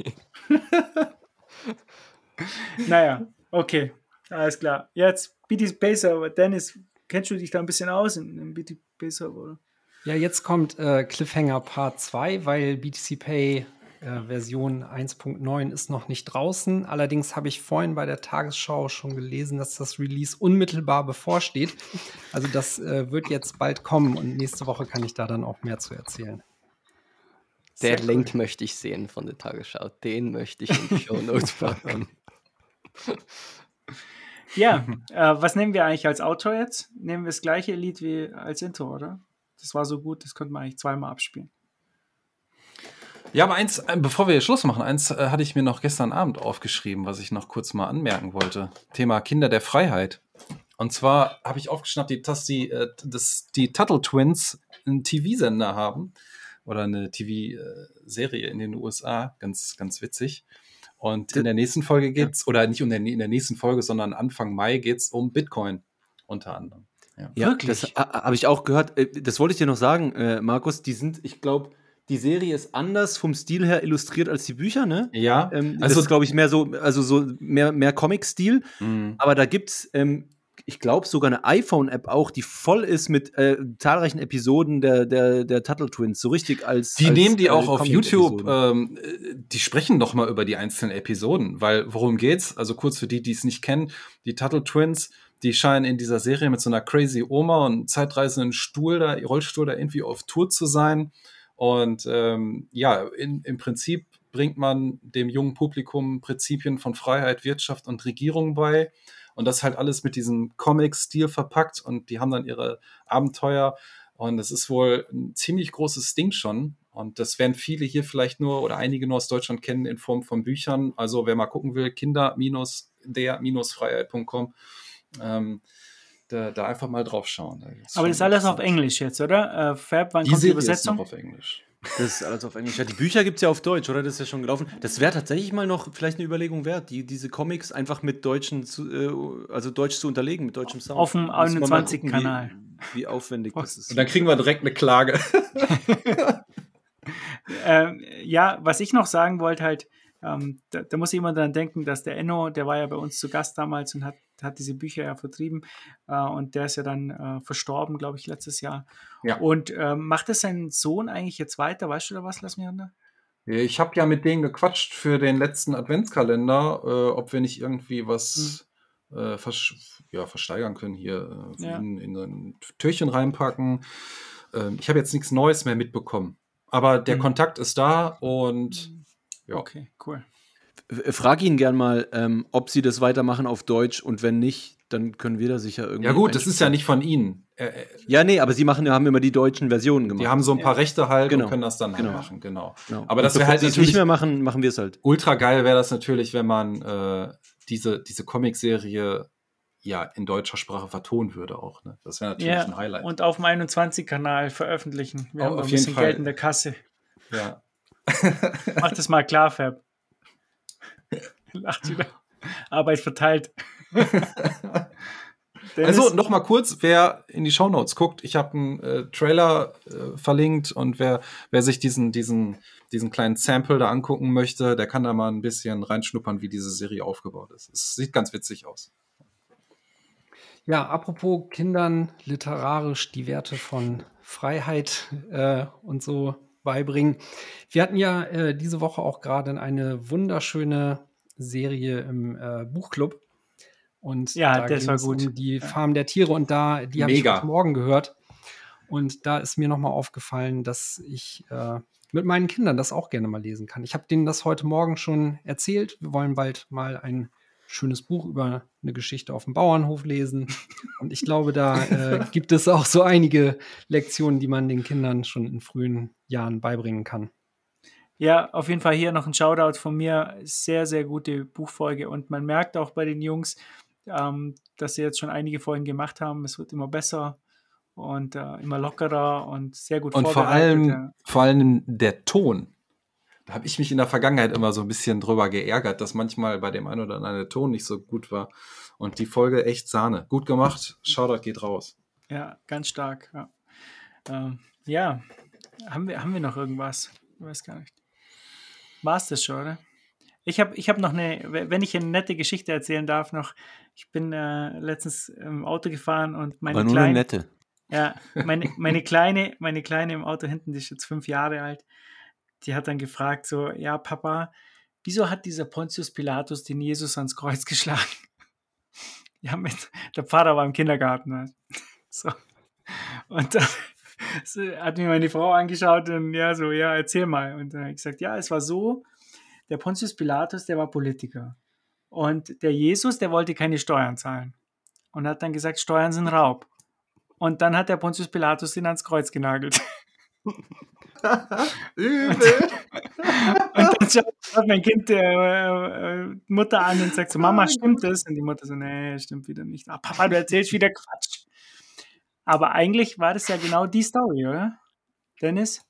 Naja, okay, alles klar. Jetzt BT Pacer, Dennis, kennst du dich da ein bisschen aus in, in BT Pacer, oder? Ja, jetzt kommt äh, Cliffhanger Part 2, weil BTC Pay äh, Version 1.9 ist noch nicht draußen. Allerdings habe ich vorhin bei der Tagesschau schon gelesen, dass das Release unmittelbar bevorsteht. Also das äh, wird jetzt bald kommen und nächste Woche kann ich da dann auch mehr zu erzählen. Der cool. Link möchte ich sehen von der Tagesschau. Den möchte ich in die Show Notes packen. Ja, äh, was nehmen wir eigentlich als Outro jetzt? Nehmen wir das gleiche Lied wie als Intro, oder? Das war so gut, das könnte man eigentlich zweimal abspielen. Ja, aber eins, äh, bevor wir hier Schluss machen, eins äh, hatte ich mir noch gestern Abend aufgeschrieben, was ich noch kurz mal anmerken wollte. Thema Kinder der Freiheit. Und zwar habe ich aufgeschnappt, die, dass die, äh, dass die Tuttle Twins einen TV-Sender haben oder eine TV-Serie in den USA. Ganz, ganz witzig. Und in der nächsten Folge geht's, oder nicht in der, in der nächsten Folge, sondern Anfang Mai geht's um Bitcoin unter anderem. Ja, Wirklich? das ha- habe ich auch gehört. Äh, Das wollte ich dir noch sagen, äh, Markus. Die sind, ich glaube, die Serie ist anders vom Stil her illustriert als die Bücher, ne? Ja, Ähm, also- glaube ich, mehr so, also so mehr, mehr Comic-Stil. mh. Aber da gibt's, ähm, ich glaube, sogar eine iPhone-App auch, die voll ist mit äh, zahlreichen Episoden der, der, der Tuttle Twins. So richtig als. Die als, nehmen die äh, auch auf YouTube, ähm, äh, die sprechen doch mal über die einzelnen Episoden, weil worum geht's? Also kurz für die, die es nicht kennen, die Tuttle Twins, die scheinen in dieser Serie mit so einer crazy Oma und zeitreisenden Stuhl da, Rollstuhl da irgendwie auf Tour zu sein. Und ähm, ja, in, im Prinzip bringt man dem jungen Publikum Prinzipien von Freiheit, Wirtschaft und Regierung bei. Und das halt alles mit diesem Comic-Stil verpackt und die haben dann ihre Abenteuer. Und das ist wohl ein ziemlich großes Ding schon. Und das werden viele hier vielleicht nur oder einige nur aus Deutschland kennen in Form von Büchern. Also wer mal gucken will, kinder-der-freiheit.com. Ähm, da, da, einfach mal drauf schauen. Da Aber das ist alles auf Englisch jetzt, oder? Äh, Fab, wann die kommt die Übersetzung? Ist noch auf Englisch. Das ist alles auf Englisch. Ja, die Bücher gibt es ja auf Deutsch, oder? Das ist ja schon gelaufen. Das wäre tatsächlich mal noch vielleicht eine Überlegung wert, die, diese Comics einfach mit deutschen, zu, äh, also Deutsch zu unterlegen, mit deutschem Sound. Auf dem 21-Kanal. Wie, wie, aufwendig das ist. Und dann kriegen wir direkt eine Klage. ähm, ja, was ich noch sagen wollte, halt, ähm, da, da, muss ich immer dran denken, dass der Enno, der war ja bei uns zu Gast damals und hat, hat diese Bücher ja vertrieben äh, und der ist ja dann äh, verstorben, glaube ich, letztes Jahr. Ja. Und äh, macht es sein Sohn eigentlich jetzt weiter? Weißt du da was, Lass mich an Ich habe ja mit denen gequatscht für den letzten Adventskalender, äh, ob wir nicht irgendwie was hm. äh, vers ja, versteigern können hier, äh, ja. in, in, ein Türchen reinpacken. Ähm, ich habe jetzt nichts Neues mehr mitbekommen. Aber der hm. Kontakt ist da und hm. Ja. Okay, cool. Frag ihn gern mal, ähm, ob sie das weitermachen auf Deutsch und wenn nicht, dann können wir da sicher irgendwie. Ja, gut, das ist ja nicht von ihnen. Äh, äh, ja, nee, aber sie machen, haben immer die deutschen Versionen gemacht. Die haben so ein paar Rechte halt genau. und können das dann genau. halt machen, genau. genau. Aber das wäre halt natürlich. nicht mehr machen, machen wir es halt. Ultra geil wäre das natürlich, wenn man äh, diese, diese Comic-Serie ja in deutscher Sprache vertonen würde auch. Ne? Das wäre natürlich ja, ein Highlight. Und auf dem 21-Kanal veröffentlichen. Wir oh, haben ein bisschen Fall. Geld in der Kasse. Ja. Mach das mal klar, Fab. Lacht wieder. Arbeit verteilt. also noch mal kurz, wer in die Shownotes guckt, ich habe einen äh, Trailer äh, verlinkt und wer, wer sich diesen, diesen, diesen kleinen Sample da angucken möchte, der kann da mal ein bisschen reinschnuppern, wie diese Serie aufgebaut ist. Es sieht ganz witzig aus. Ja, apropos Kindern literarisch die Werte von Freiheit äh, und so beibringen. Wir hatten ja äh, diese Woche auch gerade eine wunderschöne Serie im äh, Buchclub. Und ja, da das war gut. Um die Farm der Tiere und da, die habe ich heute Morgen gehört. Und da ist mir nochmal aufgefallen, dass ich äh, mit meinen Kindern das auch gerne mal lesen kann. Ich habe denen das heute Morgen schon erzählt. Wir wollen bald mal ein schönes Buch über eine Geschichte auf dem Bauernhof lesen. Und ich glaube, da äh, gibt es auch so einige Lektionen, die man den Kindern schon in frühen Jahren beibringen kann. Ja, auf jeden Fall hier noch ein Shoutout von mir. Sehr, sehr gute Buchfolge. Und man merkt auch bei den Jungs, ähm, dass sie jetzt schon einige Folgen gemacht haben. Es wird immer besser und äh, immer lockerer und sehr gut und vorbereitet. Und vor allem, vor allem der Ton da habe ich mich in der Vergangenheit immer so ein bisschen drüber geärgert, dass manchmal bei dem einen oder anderen der Ton nicht so gut war. Und die Folge echt Sahne. Gut gemacht. Shoutout geht raus. Ja, ganz stark. Ja, ähm, ja. Haben, wir, haben wir noch irgendwas? Ich weiß gar nicht. War es das schon, oder? Ich habe ich hab noch eine, wenn ich eine nette Geschichte erzählen darf, noch. Ich bin äh, letztens im Auto gefahren und meine Aber nur kleine. Eine nette. Ja, meine, meine kleine, meine kleine im Auto hinten, die ist jetzt fünf Jahre alt die hat dann gefragt, so, ja, Papa, wieso hat dieser Pontius Pilatus den Jesus ans Kreuz geschlagen? ja, mit, der Vater war im Kindergarten. So. Und dann hat mir meine Frau angeschaut und ja, so, ja, erzähl mal. Und dann habe ich gesagt, ja, es war so, der Pontius Pilatus, der war Politiker. Und der Jesus, der wollte keine Steuern zahlen. Und hat dann gesagt, Steuern sind Raub. Und dann hat der Pontius Pilatus ihn ans Kreuz genagelt. Übel. und dann schaut mein Kind der äh, äh, Mutter an und sagt so, Mama, stimmt das? Und die Mutter so, nee, stimmt wieder nicht. Ah, Papa, du erzählst wieder Quatsch. Aber eigentlich war das ja genau die Story, oder? Dennis?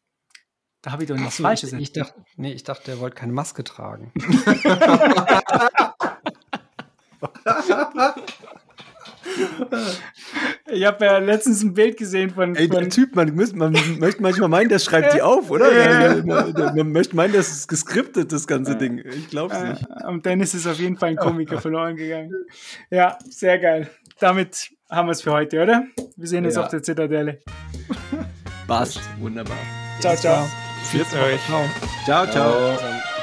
Da habe ich doch nichts Falsches ich, ich dachte, Nee, ich dachte, er wollte keine Maske tragen. Ich habe ja letztens ein Bild gesehen von. Ey, der Typ, man, man, möchte manchmal meinen, der schreibt die auf, oder? Ja. Man, man, möchte meinen, das ist geskriptet, das ganze Ding. Ich glaube es nicht. Und Dennis ist auf jeden Fall ein Komiker verloren gegangen. Ja, sehr geil. Damit haben wir es für heute, oder? Wir sehen uns ja. auf der Zitadelle. Passt. Wunderbar. Ciao, ciao. Führt euch. Ciao, ciao. ciao.